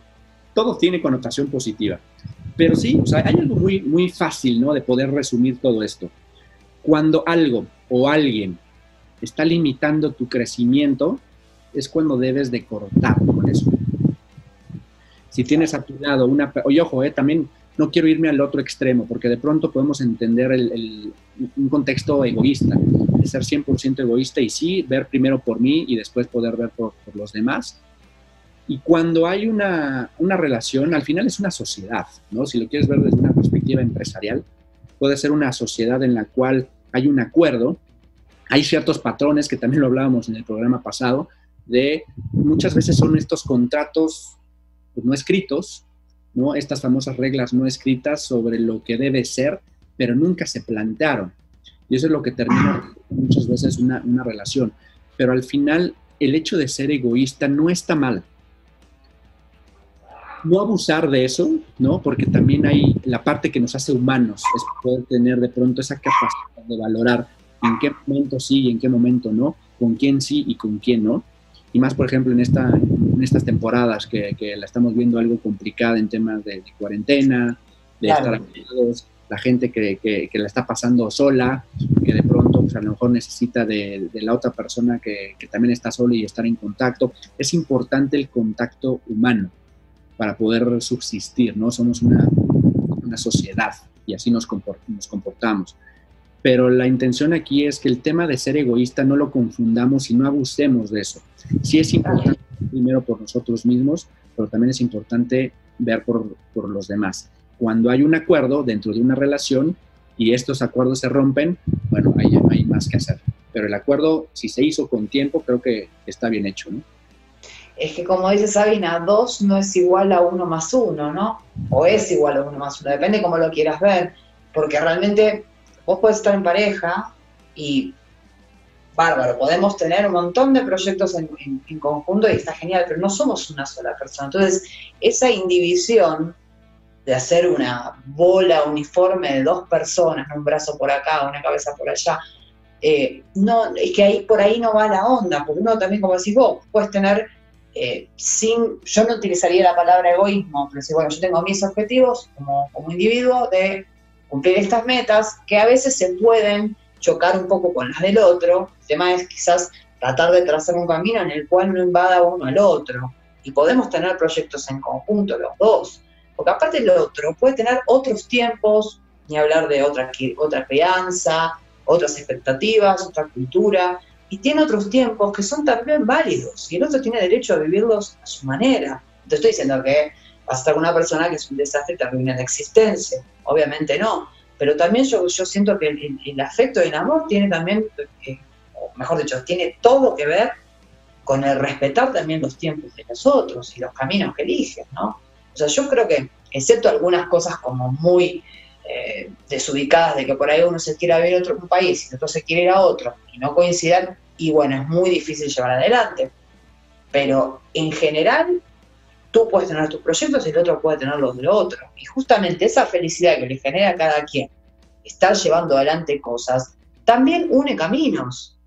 todo tiene connotación positiva, pero sí, o sea, hay algo muy, muy fácil, ¿no? De poder resumir todo esto. Cuando algo o alguien está limitando tu crecimiento, es cuando debes de cortar con eso. Si tienes a tu lado una... Oye, ojo, eh, también no quiero irme al otro extremo, porque de pronto podemos entender el, el, un contexto egoísta, de ser 100% egoísta y sí, ver primero por mí y después poder ver por, por los demás. Y cuando hay una, una, relación, al final es una sociedad, ¿no? Si lo quieres ver desde una perspectiva empresarial, puede ser una sociedad en la cual hay un acuerdo, hay ciertos patrones que también lo hablábamos en el programa pasado, de muchas veces son estos contratos pues, no escritos, ¿no? Estas famosas reglas no escritas sobre lo que debe ser, pero nunca se plantearon. Y eso es lo que termina muchas veces una, una relación. Pero al final, el hecho de ser egoísta no está mal. No abusar de eso, ¿no? Porque también hay la parte que nos hace humanos, es poder tener de pronto esa capacidad de valorar en qué momento sí y en qué momento no, con quién sí y con quién no. Y más, por ejemplo, en, esta, en estas temporadas que, que la estamos viendo algo complicada en temas de, de cuarentena, de claro. estar apoyados, la gente que, que, que, la está pasando sola, que de pronto pues, a lo mejor necesita de, de la otra persona que, que, también está sola y estar en contacto. Es importante el contacto humano para poder subsistir, ¿no? Somos una, una sociedad y así nos, nos comportamos. Pero la intención aquí es que el tema de ser egoísta no lo confundamos y no abusemos de eso. Sí es importante primero por nosotros mismos, pero también es importante ver por, por los demás. Cuando hay un acuerdo dentro de una relación y estos acuerdos se rompen, bueno, ahí no hay más que hacer. Pero el acuerdo, si se hizo con tiempo, creo que está bien hecho, ¿no?
Es que como dice Sabina, dos no es igual a uno más uno, ¿no? O es igual a uno más uno, depende cómo lo quieras ver, porque realmente vos podés estar en pareja y bárbaro, podemos tener un montón de proyectos en, conjunto y está genial, pero no somos una sola persona. Entonces, esa indivisión de hacer una bola uniforme de dos personas, un brazo por acá, una cabeza por allá, eh, no, es que ahí por ahí no va la onda, porque uno también, como decís vos, puedes tener eh, sin, yo no utilizaría la palabra egoísmo, pero si, bueno, yo tengo mis objetivos como, como individuo de cumplir estas metas que a veces se pueden chocar un poco con las del otro. El tema es quizás tratar de trazar un camino en el cual no invada uno al otro. Y podemos tener proyectos en conjunto los dos. Porque aparte el otro puede tener otros tiempos, ni hablar de otra, otra crianza, otras expectativas, otra cultura, y tiene otros tiempos que son también válidos, y el otro tiene derecho a vivirlos a su manera. Te estoy diciendo que vas a estar con una persona que es un desastre y te arruina la existencia, obviamente no, pero también yo, yo siento que el, afecto y el amor tiene también, eh, o mejor dicho, tiene todo que ver con el respetar también los tiempos de los otros y los caminos que eligen, ¿no? O sea, yo creo que, excepto algunas cosas como muy eh, desubicadas de que por ahí uno se quiere ir a otro país y otro se quiere ir a otro y no coincidan, y bueno, es muy difícil llevar adelante. Pero en general, tú puedes tener tus proyectos y el otro puede tener los del otro. Y justamente esa felicidad que le genera a cada quien estar llevando adelante cosas, también une caminos.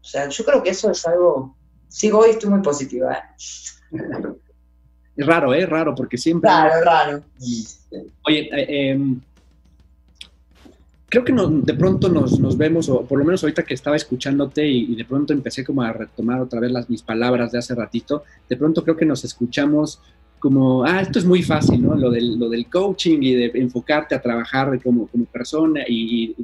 O sea, yo creo que eso es algo, sigo hoy, estoy muy positiva. ¿eh?
Es raro, ¿eh? Raro, porque siempre...
Raro, raro.
Oye, eh, em, creo que de pronto nos, vemos, o por lo menos ahorita que estaba escuchándote y, de pronto empecé como a retomar otra vez las, mis palabras de hace ratito, de pronto creo que nos escuchamos como, ah, esto es muy fácil, ¿no? Lo del, lo del coaching y de enfocarte a trabajar como, como persona y,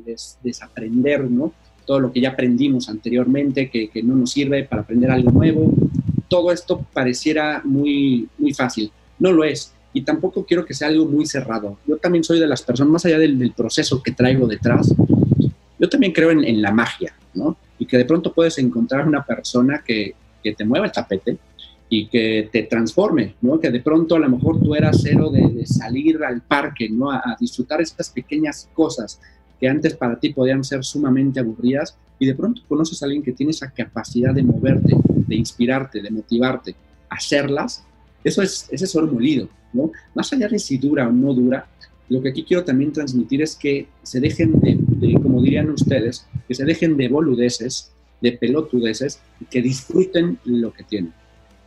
desaprender, ¿no? Todo lo que ya aprendimos anteriormente, que, que, no nos sirve para aprender algo nuevo. Todo esto pareciera muy, muy fácil. No lo es y tampoco quiero que sea algo muy cerrado. Yo también soy de las personas, más allá del, proceso que traigo detrás, yo también creo en, la magia, ¿no? Y que de pronto puedes encontrar una persona que, que, te mueva el tapete y que te transforme, ¿no? Que de pronto a lo mejor tú eras cero de, salir al parque, ¿no? A, a, disfrutar estas pequeñas cosas que antes para ti podían ser sumamente aburridas y de pronto conoces a alguien que tiene esa capacidad de moverte, de inspirarte, de motivarte, hacerlas eso es, ese es oro molido, ¿no? Más allá de si dura o no dura, lo que aquí quiero también transmitir es que se dejen de, como dirían ustedes, que se dejen de boludeces, de pelotudeces, y que disfruten lo que tienen.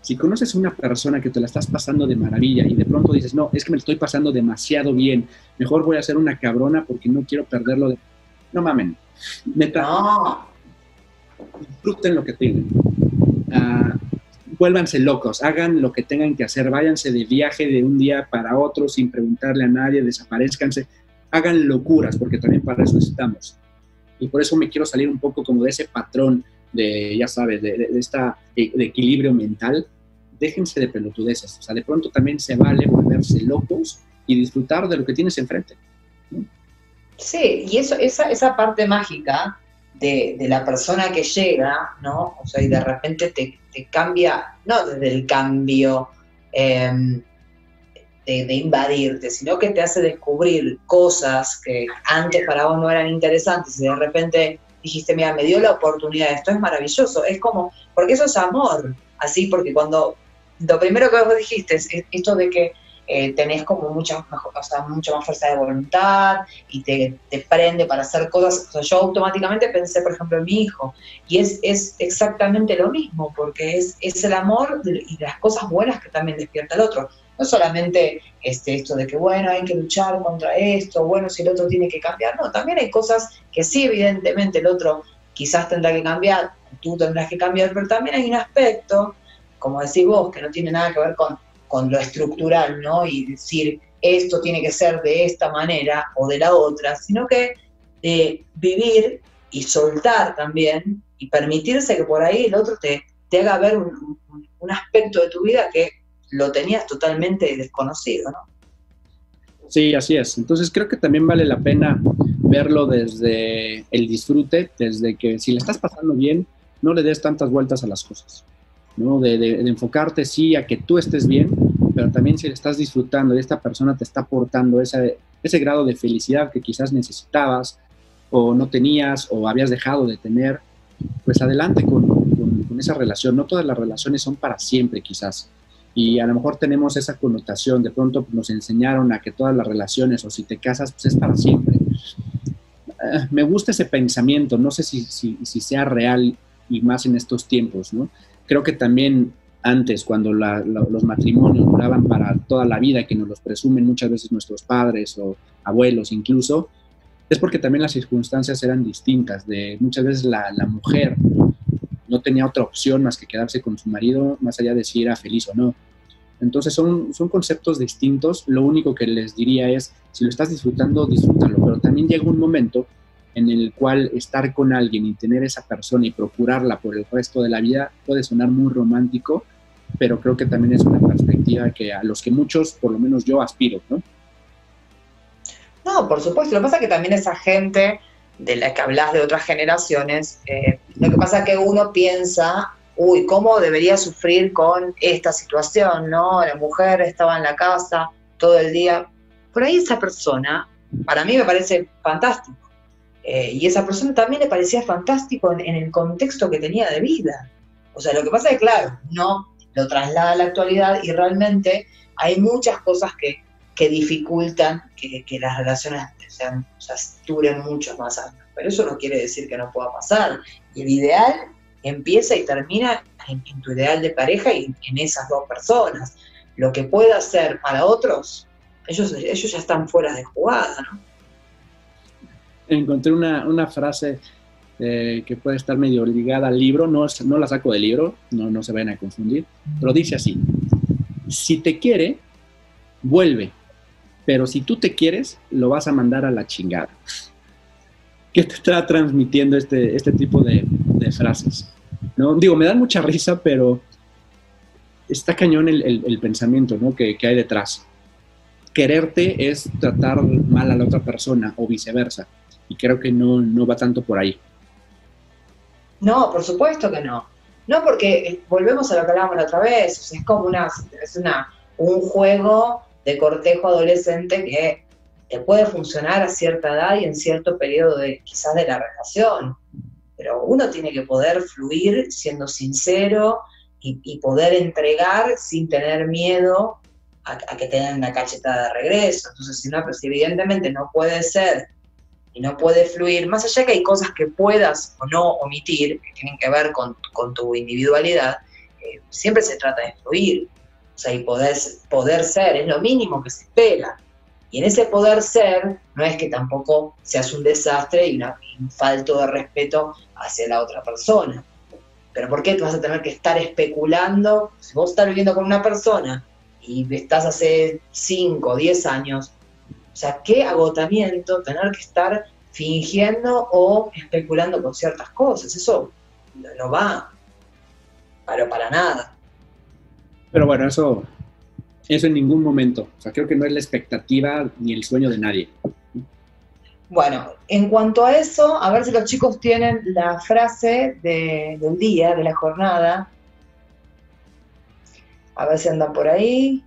Si conoces a una persona que te la estás pasando de maravilla y de pronto dices, no, es que me lo estoy pasando demasiado bien, mejor voy a hacer una cabrona porque no quiero perderlo de... No mamen, no. disfruten lo que tienen. Uh, vuélvanse locos, hagan lo que tengan que hacer, váyanse de viaje de un día para otro sin preguntarle a nadie, desaparezcanse, hagan locuras, porque también para eso estamos. Y por eso me quiero salir un poco como de ese patrón de, ya sabes, de, de esta de, equilibrio mental. Déjense de pelotudeces, o sea, de pronto también se vale volverse locos y disfrutar de lo que tienes enfrente.
Sí, y eso, esa, esa parte mágica de, la persona que llega, ¿no? O sea, y de repente te, cambia, no desde el cambio em, de, invadirte, sino que te hace descubrir cosas que antes para vos no eran interesantes y de repente dijiste, mira, me dio la oportunidad, esto es maravilloso, es como, porque eso es amor, así, porque cuando, lo primero que vos dijiste es esto de que eh, tenés como mucha, o sea, mucha más fuerza de voluntad y te, te, prende para hacer cosas. O sea, yo automáticamente pensé, por ejemplo, en mi hijo, y es, es exactamente lo mismo, porque es, es el amor y las cosas buenas que también despierta el otro. No solamente este, esto de que, bueno, hay que luchar contra esto, bueno, si el otro tiene que cambiar, no, también hay cosas que sí, evidentemente, el otro quizás tendrá que cambiar, tú tendrás que cambiar, pero también hay un aspecto, como decís vos, que no tiene nada que ver con con lo estructural, ¿no? Y decir, esto tiene que ser de esta manera o de la otra, sino que de vivir y soltar también y permitirse que por ahí el otro te, te haga ver un, aspecto de tu vida que lo tenías totalmente desconocido, ¿no?
Sí, así es. Entonces creo que también vale la pena verlo desde el disfrute, desde que si le estás pasando bien, no le des tantas vueltas a las cosas, ¿no? De, enfocarte, sí, a que tú estés bien, pero también si le estás disfrutando y esta persona te está aportando ese, ese grado de felicidad que quizás necesitabas o no tenías o habías dejado de tener, pues adelante con, con esa relación. No todas las relaciones son para siempre, quizás y a lo mejor tenemos esa connotación, de pronto nos enseñaron a que todas las relaciones o si te casas, pues es para siempre. Eh, me gusta ese pensamiento, no sé si, si, si, sea real y más en estos tiempos, ¿no? Creo que también antes, cuando los matrimonios duraban para toda la vida, que nos los presumen muchas veces nuestros padres o abuelos incluso, es porque también las circunstancias eran distintas, de muchas veces la, la mujer no tenía otra opción más que quedarse con su marido, más allá de si era feliz o no. Entonces son, son conceptos distintos. Lo único que les diría es, si lo estás disfrutando, disfrútalo. Pero también llega un momento en el cual estar con alguien y tener esa persona y procurarla por el resto de la vida puede sonar muy romántico, pero creo que también es una perspectiva que a los que muchos, por lo menos yo, aspiro, ¿no?
No, por supuesto. Lo que pasa es que también esa gente de la que hablas de otras generaciones, eh, lo que pasa es que uno piensa, uy, ¿cómo debería sufrir con esta situación? ¿no? La mujer estaba en la casa todo el día. Por ahí esa persona, para mí me parece fantástico. Eh, y esa persona también le parecía fantástico en, el contexto que tenía de vida. O sea, lo que pasa es que, claro, no lo traslada a la actualidad y realmente hay muchas cosas que, que dificultan que, las relaciones sean, o sea, duren muchos más años. Pero eso no quiere decir que no pueda pasar. Y el ideal empieza y termina en, tu ideal de pareja y en esas dos personas. Lo que pueda ser para otros, ellos, ellos ya están fuera de jugada, ¿no?
Encontré una, una frase eh, que puede estar medio ligada al libro, no, no la saco del libro, no, no se vayan a confundir, pero dice así, si te quiere, vuelve, pero si tú te quieres, lo vas a mandar a la chingada. ¿Qué te está transmitiendo este, este tipo de, frases? ¿No? Digo, me dan mucha risa, pero está cañón el, pensamiento ¿no? que, hay detrás. Quererte es tratar mal a la otra persona o viceversa. Y creo que no, no va tanto por ahí.
No, por supuesto que no. No, porque eh, volvemos a lo que hablábamos la otra vez. es como una, es una, un juego de cortejo adolescente que te puede funcionar a cierta edad y en cierto periodo de quizás de la relación. Pero uno tiene que poder fluir siendo sincero y, poder entregar sin tener miedo a, que tengan una cachetada de regreso. Entonces, si, no, pues, evidentemente no puede ser y no puede fluir, más allá que hay cosas que puedas o no omitir, que tienen que ver con, tu individualidad, eh, siempre se trata de fluir. O sea, y poder, poder ser es lo mínimo que se espera. Y en ese poder ser no es que tampoco seas un desastre y, un falto de respeto hacia la otra persona. Pero ¿por qué tú vas a tener que estar especulando? Si vos estás viviendo con una persona y estás hace 5 o 10 años, o sea, qué agotamiento tener que estar fingiendo o especulando con ciertas cosas. Eso no, va, pero para nada.
Pero bueno, eso, eso en ningún momento. O sea, creo que no es la expectativa ni el sueño de nadie.
Bueno, en cuanto a eso, a ver si los chicos tienen la frase del día, de la jornada. A ver si andan por ahí.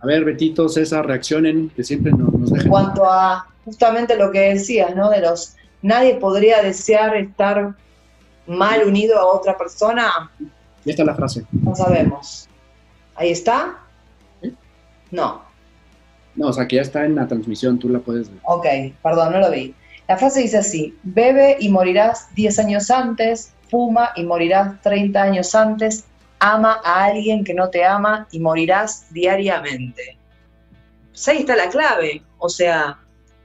A ver, Betito, César, reaccionen, que siempre nos, nos dejan.
En cuanto a justamente lo que decías, ¿no? De los. Nadie podría desear estar mal unido a otra persona.
Y esta es la frase.
No sabemos. ¿Ahí está? No.
No, o sea que ya está en la transmisión, tú la puedes ver.
Ok, perdón, no lo vi. La frase dice así, bebe y morirás 10 años antes, fuma y morirás 30 años antes, ama a alguien que no te ama y morirás diariamente. Pues ahí está la clave. O sea,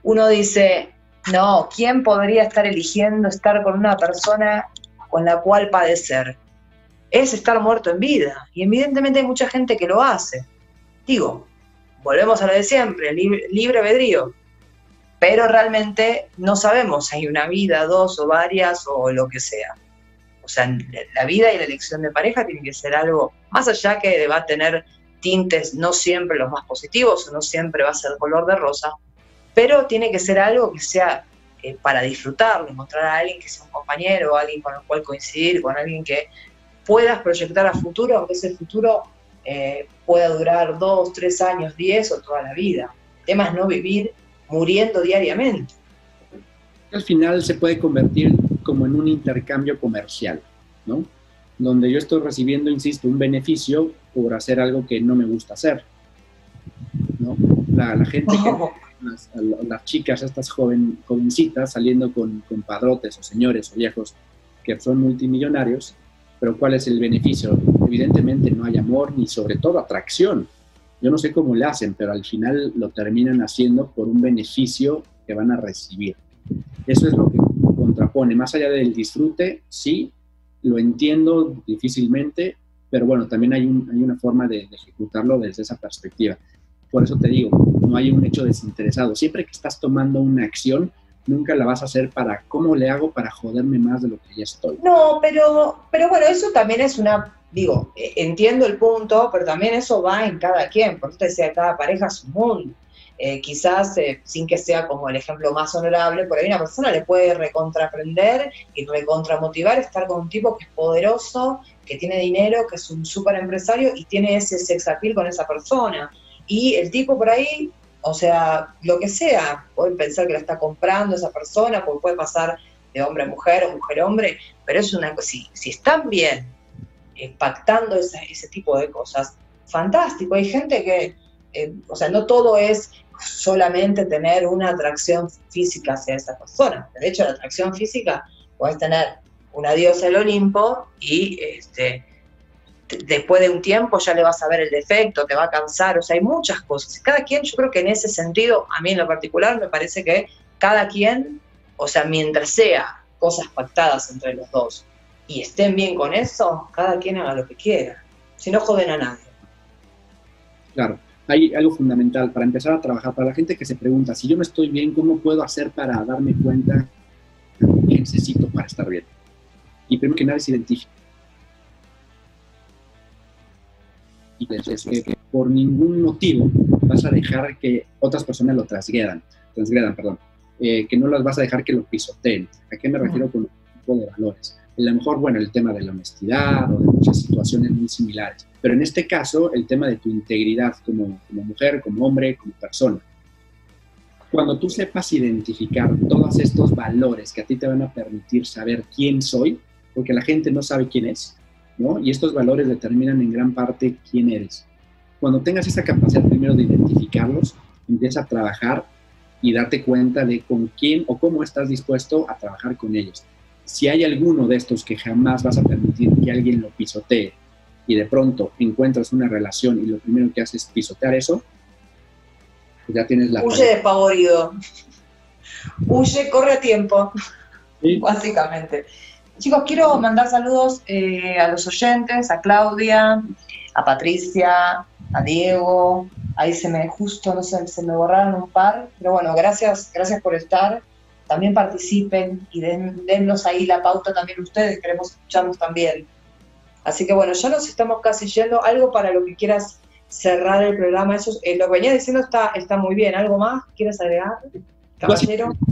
uno dice, no, ¿quién podría estar eligiendo estar con una persona con la cual padecer? es estar muerto en vida. Y evidentemente hay mucha gente que lo hace. Digo, volvemos a lo de siempre, libre, libre albedrío. Pero realmente no sabemos si hay una vida, dos o varias o lo que sea. O sea, la vida y la elección de pareja tiene que ser algo, más allá que va a tener tintes no siempre los más positivos, no siempre va a ser color de rosa, pero tiene que ser algo que sea eh, para disfrutarlo, encontrar a alguien que sea un compañero, alguien con el cual coincidir, con alguien que puedas proyectar a futuro, aunque ese futuro eh, pueda durar dos, tres años, diez o toda la vida. El tema es no vivir muriendo diariamente.
Al final se puede convertir como en un intercambio comercial, ¿no? Donde yo estoy recibiendo, insisto, un beneficio por hacer algo que no me gusta hacer, ¿no? La, gente las, chicas, estas joven, jovencitas saliendo con, con padrotes o señores o viejos que son multimillonarios, pero ¿cuál es el beneficio? Evidentemente no hay amor ni sobre todo atracción. Yo no sé cómo le hacen, pero al final lo terminan haciendo por un beneficio que van a recibir. Eso es lo que contrapone. Más allá del disfrute, sí, lo entiendo difícilmente, pero bueno, también hay, hay una forma de, de, ejecutarlo desde esa perspectiva. Por eso te digo, no hay un hecho desinteresado. Siempre que estás tomando una acción, nunca la vas a hacer para cómo le hago para joderme más de lo que ya estoy.
No, pero, pero bueno, eso también es una, digo, eh, entiendo el punto, pero también eso va en cada quien, por eso te decía, cada pareja es un mundo. Eh, quizás eh, sin que sea como el ejemplo más honorable, por ahí una persona le puede recontraprender y recontramotivar estar con un tipo que es poderoso, que tiene dinero, que es un súper empresario y tiene ese sex appeal con esa persona. Y el tipo por ahí o sea, lo que sea, pueden pensar que la está comprando esa persona, porque puede pasar de hombre a mujer o mujer a hombre, pero es una si, si están bien pactando ese, ese, tipo de cosas, fantástico. Hay gente que, eh, o sea, no todo es solamente tener una atracción física hacia esa persona. De hecho, la atracción física puedes tener una diosa del Olimpo y este, después de un tiempo ya le vas a ver el defecto, te va a cansar, o sea, hay muchas cosas. Cada quien, yo creo que en ese sentido, a mí en lo particular, me parece que cada quien, o sea, mientras sea cosas pactadas entre los dos y estén bien con eso, cada quien haga lo que quiera, si no joden a nadie.
Claro, hay algo fundamental para empezar a trabajar, para la gente que se pregunta, si yo no estoy bien, ¿cómo puedo hacer para darme cuenta que necesito para estar bien? Y primero que nada es identificar que por ningún motivo vas a dejar que otras personas lo transgredan, transgredan perdón, eh, que no las vas a dejar que lo pisoteen. ¿A qué me refiero con un tipo de valores? A lo mejor, bueno, el tema de la honestidad o de muchas situaciones muy similares, pero en este caso el tema de tu integridad como, mujer, como hombre, como persona. Cuando tú sepas identificar todos estos valores que a ti te van a permitir saber quién soy, porque la gente no sabe quién es, y estos valores determinan en gran parte quién eres. Cuando tengas esa capacidad primero de identificarlos, empieza a trabajar y darte cuenta de con quién o cómo estás dispuesto a trabajar con ellos. Si hay alguno de estos que jamás vas a permitir que alguien lo pisotee y de pronto encuentras una relación y lo primero que haces es pisotear eso, pues ya tienes la...
Huye despavorido. Huye, corre a tiempo. Básicamente. Chicos, quiero mandar saludos eh, a los oyentes, a Claudia, a Patricia, a Diego. Ahí se me justo, no sé, se me borraron un par, pero bueno, gracias, gracias por estar. También participen y den, dennos ahí la pauta también ustedes, queremos escucharnos también. Así que bueno, ya nos estamos casi yendo. Algo para lo que quieras cerrar el programa. Eso, eh, lo que venía diciendo está, está muy bien. ¿Algo más quieres agregar, caballero? [laughs]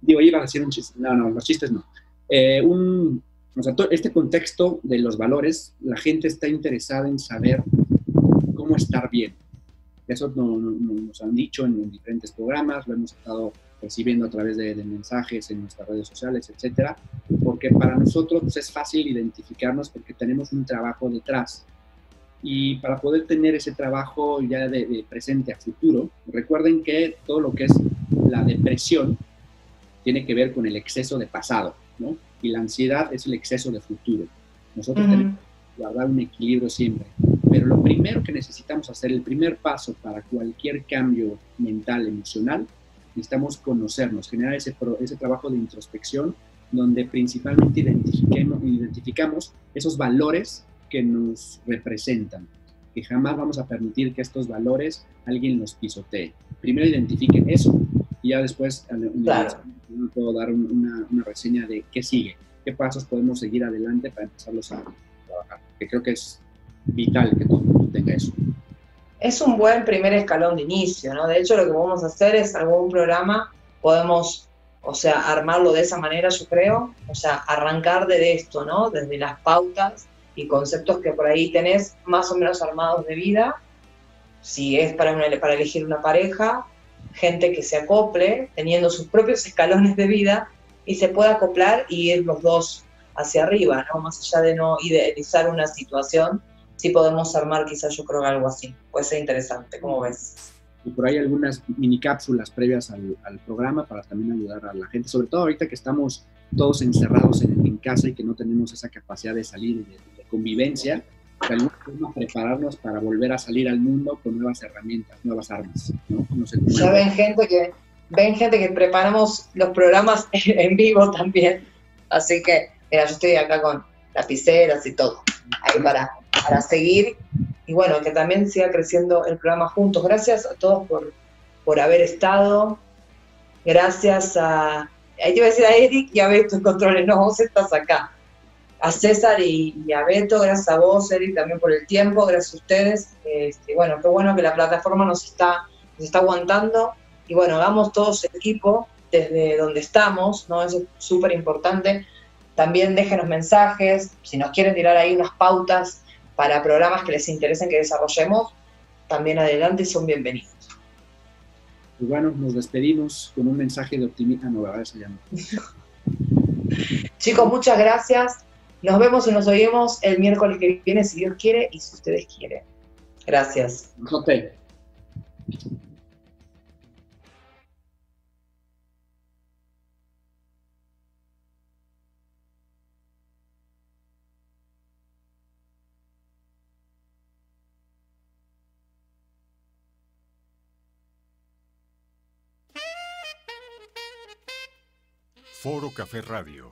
digo, iba a decir un chiste, no, no, los chistes no. Eh, un, o sea, este contexto de los valores, la gente está interesada en saber cómo estar bien. Eso nos han dicho en, diferentes programas, lo hemos estado recibiendo a través de, mensajes en nuestras redes sociales, etcétera, porque para nosotros pues, es fácil identificarnos porque tenemos un trabajo detrás. Y para poder tener ese trabajo ya de presente a futuro, recuerden que todo lo que es la depresión tiene que ver con el exceso de pasado, ¿no? Y la ansiedad es el exceso de futuro. Nosotros tenemos que guardar un equilibrio siempre. Pero lo primero que necesitamos hacer, el primer paso para cualquier cambio mental, emocional, necesitamos conocernos, generar ese, ese trabajo de introspección donde principalmente identifiquemos, identificamos esos valores que nos representan, que jamás vamos a permitir que estos valores alguien los pisotee. Primero identifiquen eso y ya después
claro.
puedo dar una, una, reseña de qué sigue, qué pasos podemos seguir adelante para empezarlos a trabajar. Que creo que es vital que todo el mundo tenga eso.
Es un buen primer escalón de inicio, ¿no? De hecho, lo que podemos hacer es algún programa, podemos, o sea, armarlo de esa manera, yo creo, o sea, arrancar de esto, ¿no? Desde las pautas y conceptos que por ahí tenés más o menos armados de vida, si es para, para elegir una pareja, gente que se acople, teniendo sus propios [laughs] escalones de vida y se pueda acoplar y ir los dos hacia arriba, ¿no? Más allá de no idealizar una situación, sí podemos armar quizás yo creo algo así. Puede ser interesante, ¿cómo ves?
Y por ahí algunas mini cápsulas previas al, programa para también ayudar a la gente, sobre todo ahorita que estamos todos encerrados en, casa y que no tenemos esa capacidad de salir de, de convivencia, de alguna forma prepararnos para volver a salir al mundo con nuevas herramientas, nuevas armas. ¿no?
ya ven gente que ven gente que preparamos los programas [laughs] en vivo también, así que mira, yo estoy acá con lapiceras y todo, ahí para, para seguir y bueno, que también siga creciendo el programa juntos. Gracias a todos por, por haber estado, gracias a, ahí te iba a decir a Eric y a Beto en controles, no, vos estás acá. A César y, a Beto, gracias a vos, Eric, también por el tiempo, gracias a ustedes. Este, bueno, qué bueno que la plataforma nos está, nos está aguantando y bueno, hagamos todos equipo desde donde estamos, ¿no? Eso es súper importante. También déjenos mensajes, si nos quieren tirar ahí unas pautas para programas que les interesen que desarrollemos, también adelante son bienvenidos.
Pues bueno, nos despedimos con un mensaje de optimismo. No, [laughs]
Chicos, muchas gracias. Nos vemos y nos oímos el miércoles que viene, si Dios quiere y si ustedes quieren. Gracias.
Okay.
Foro Café Radio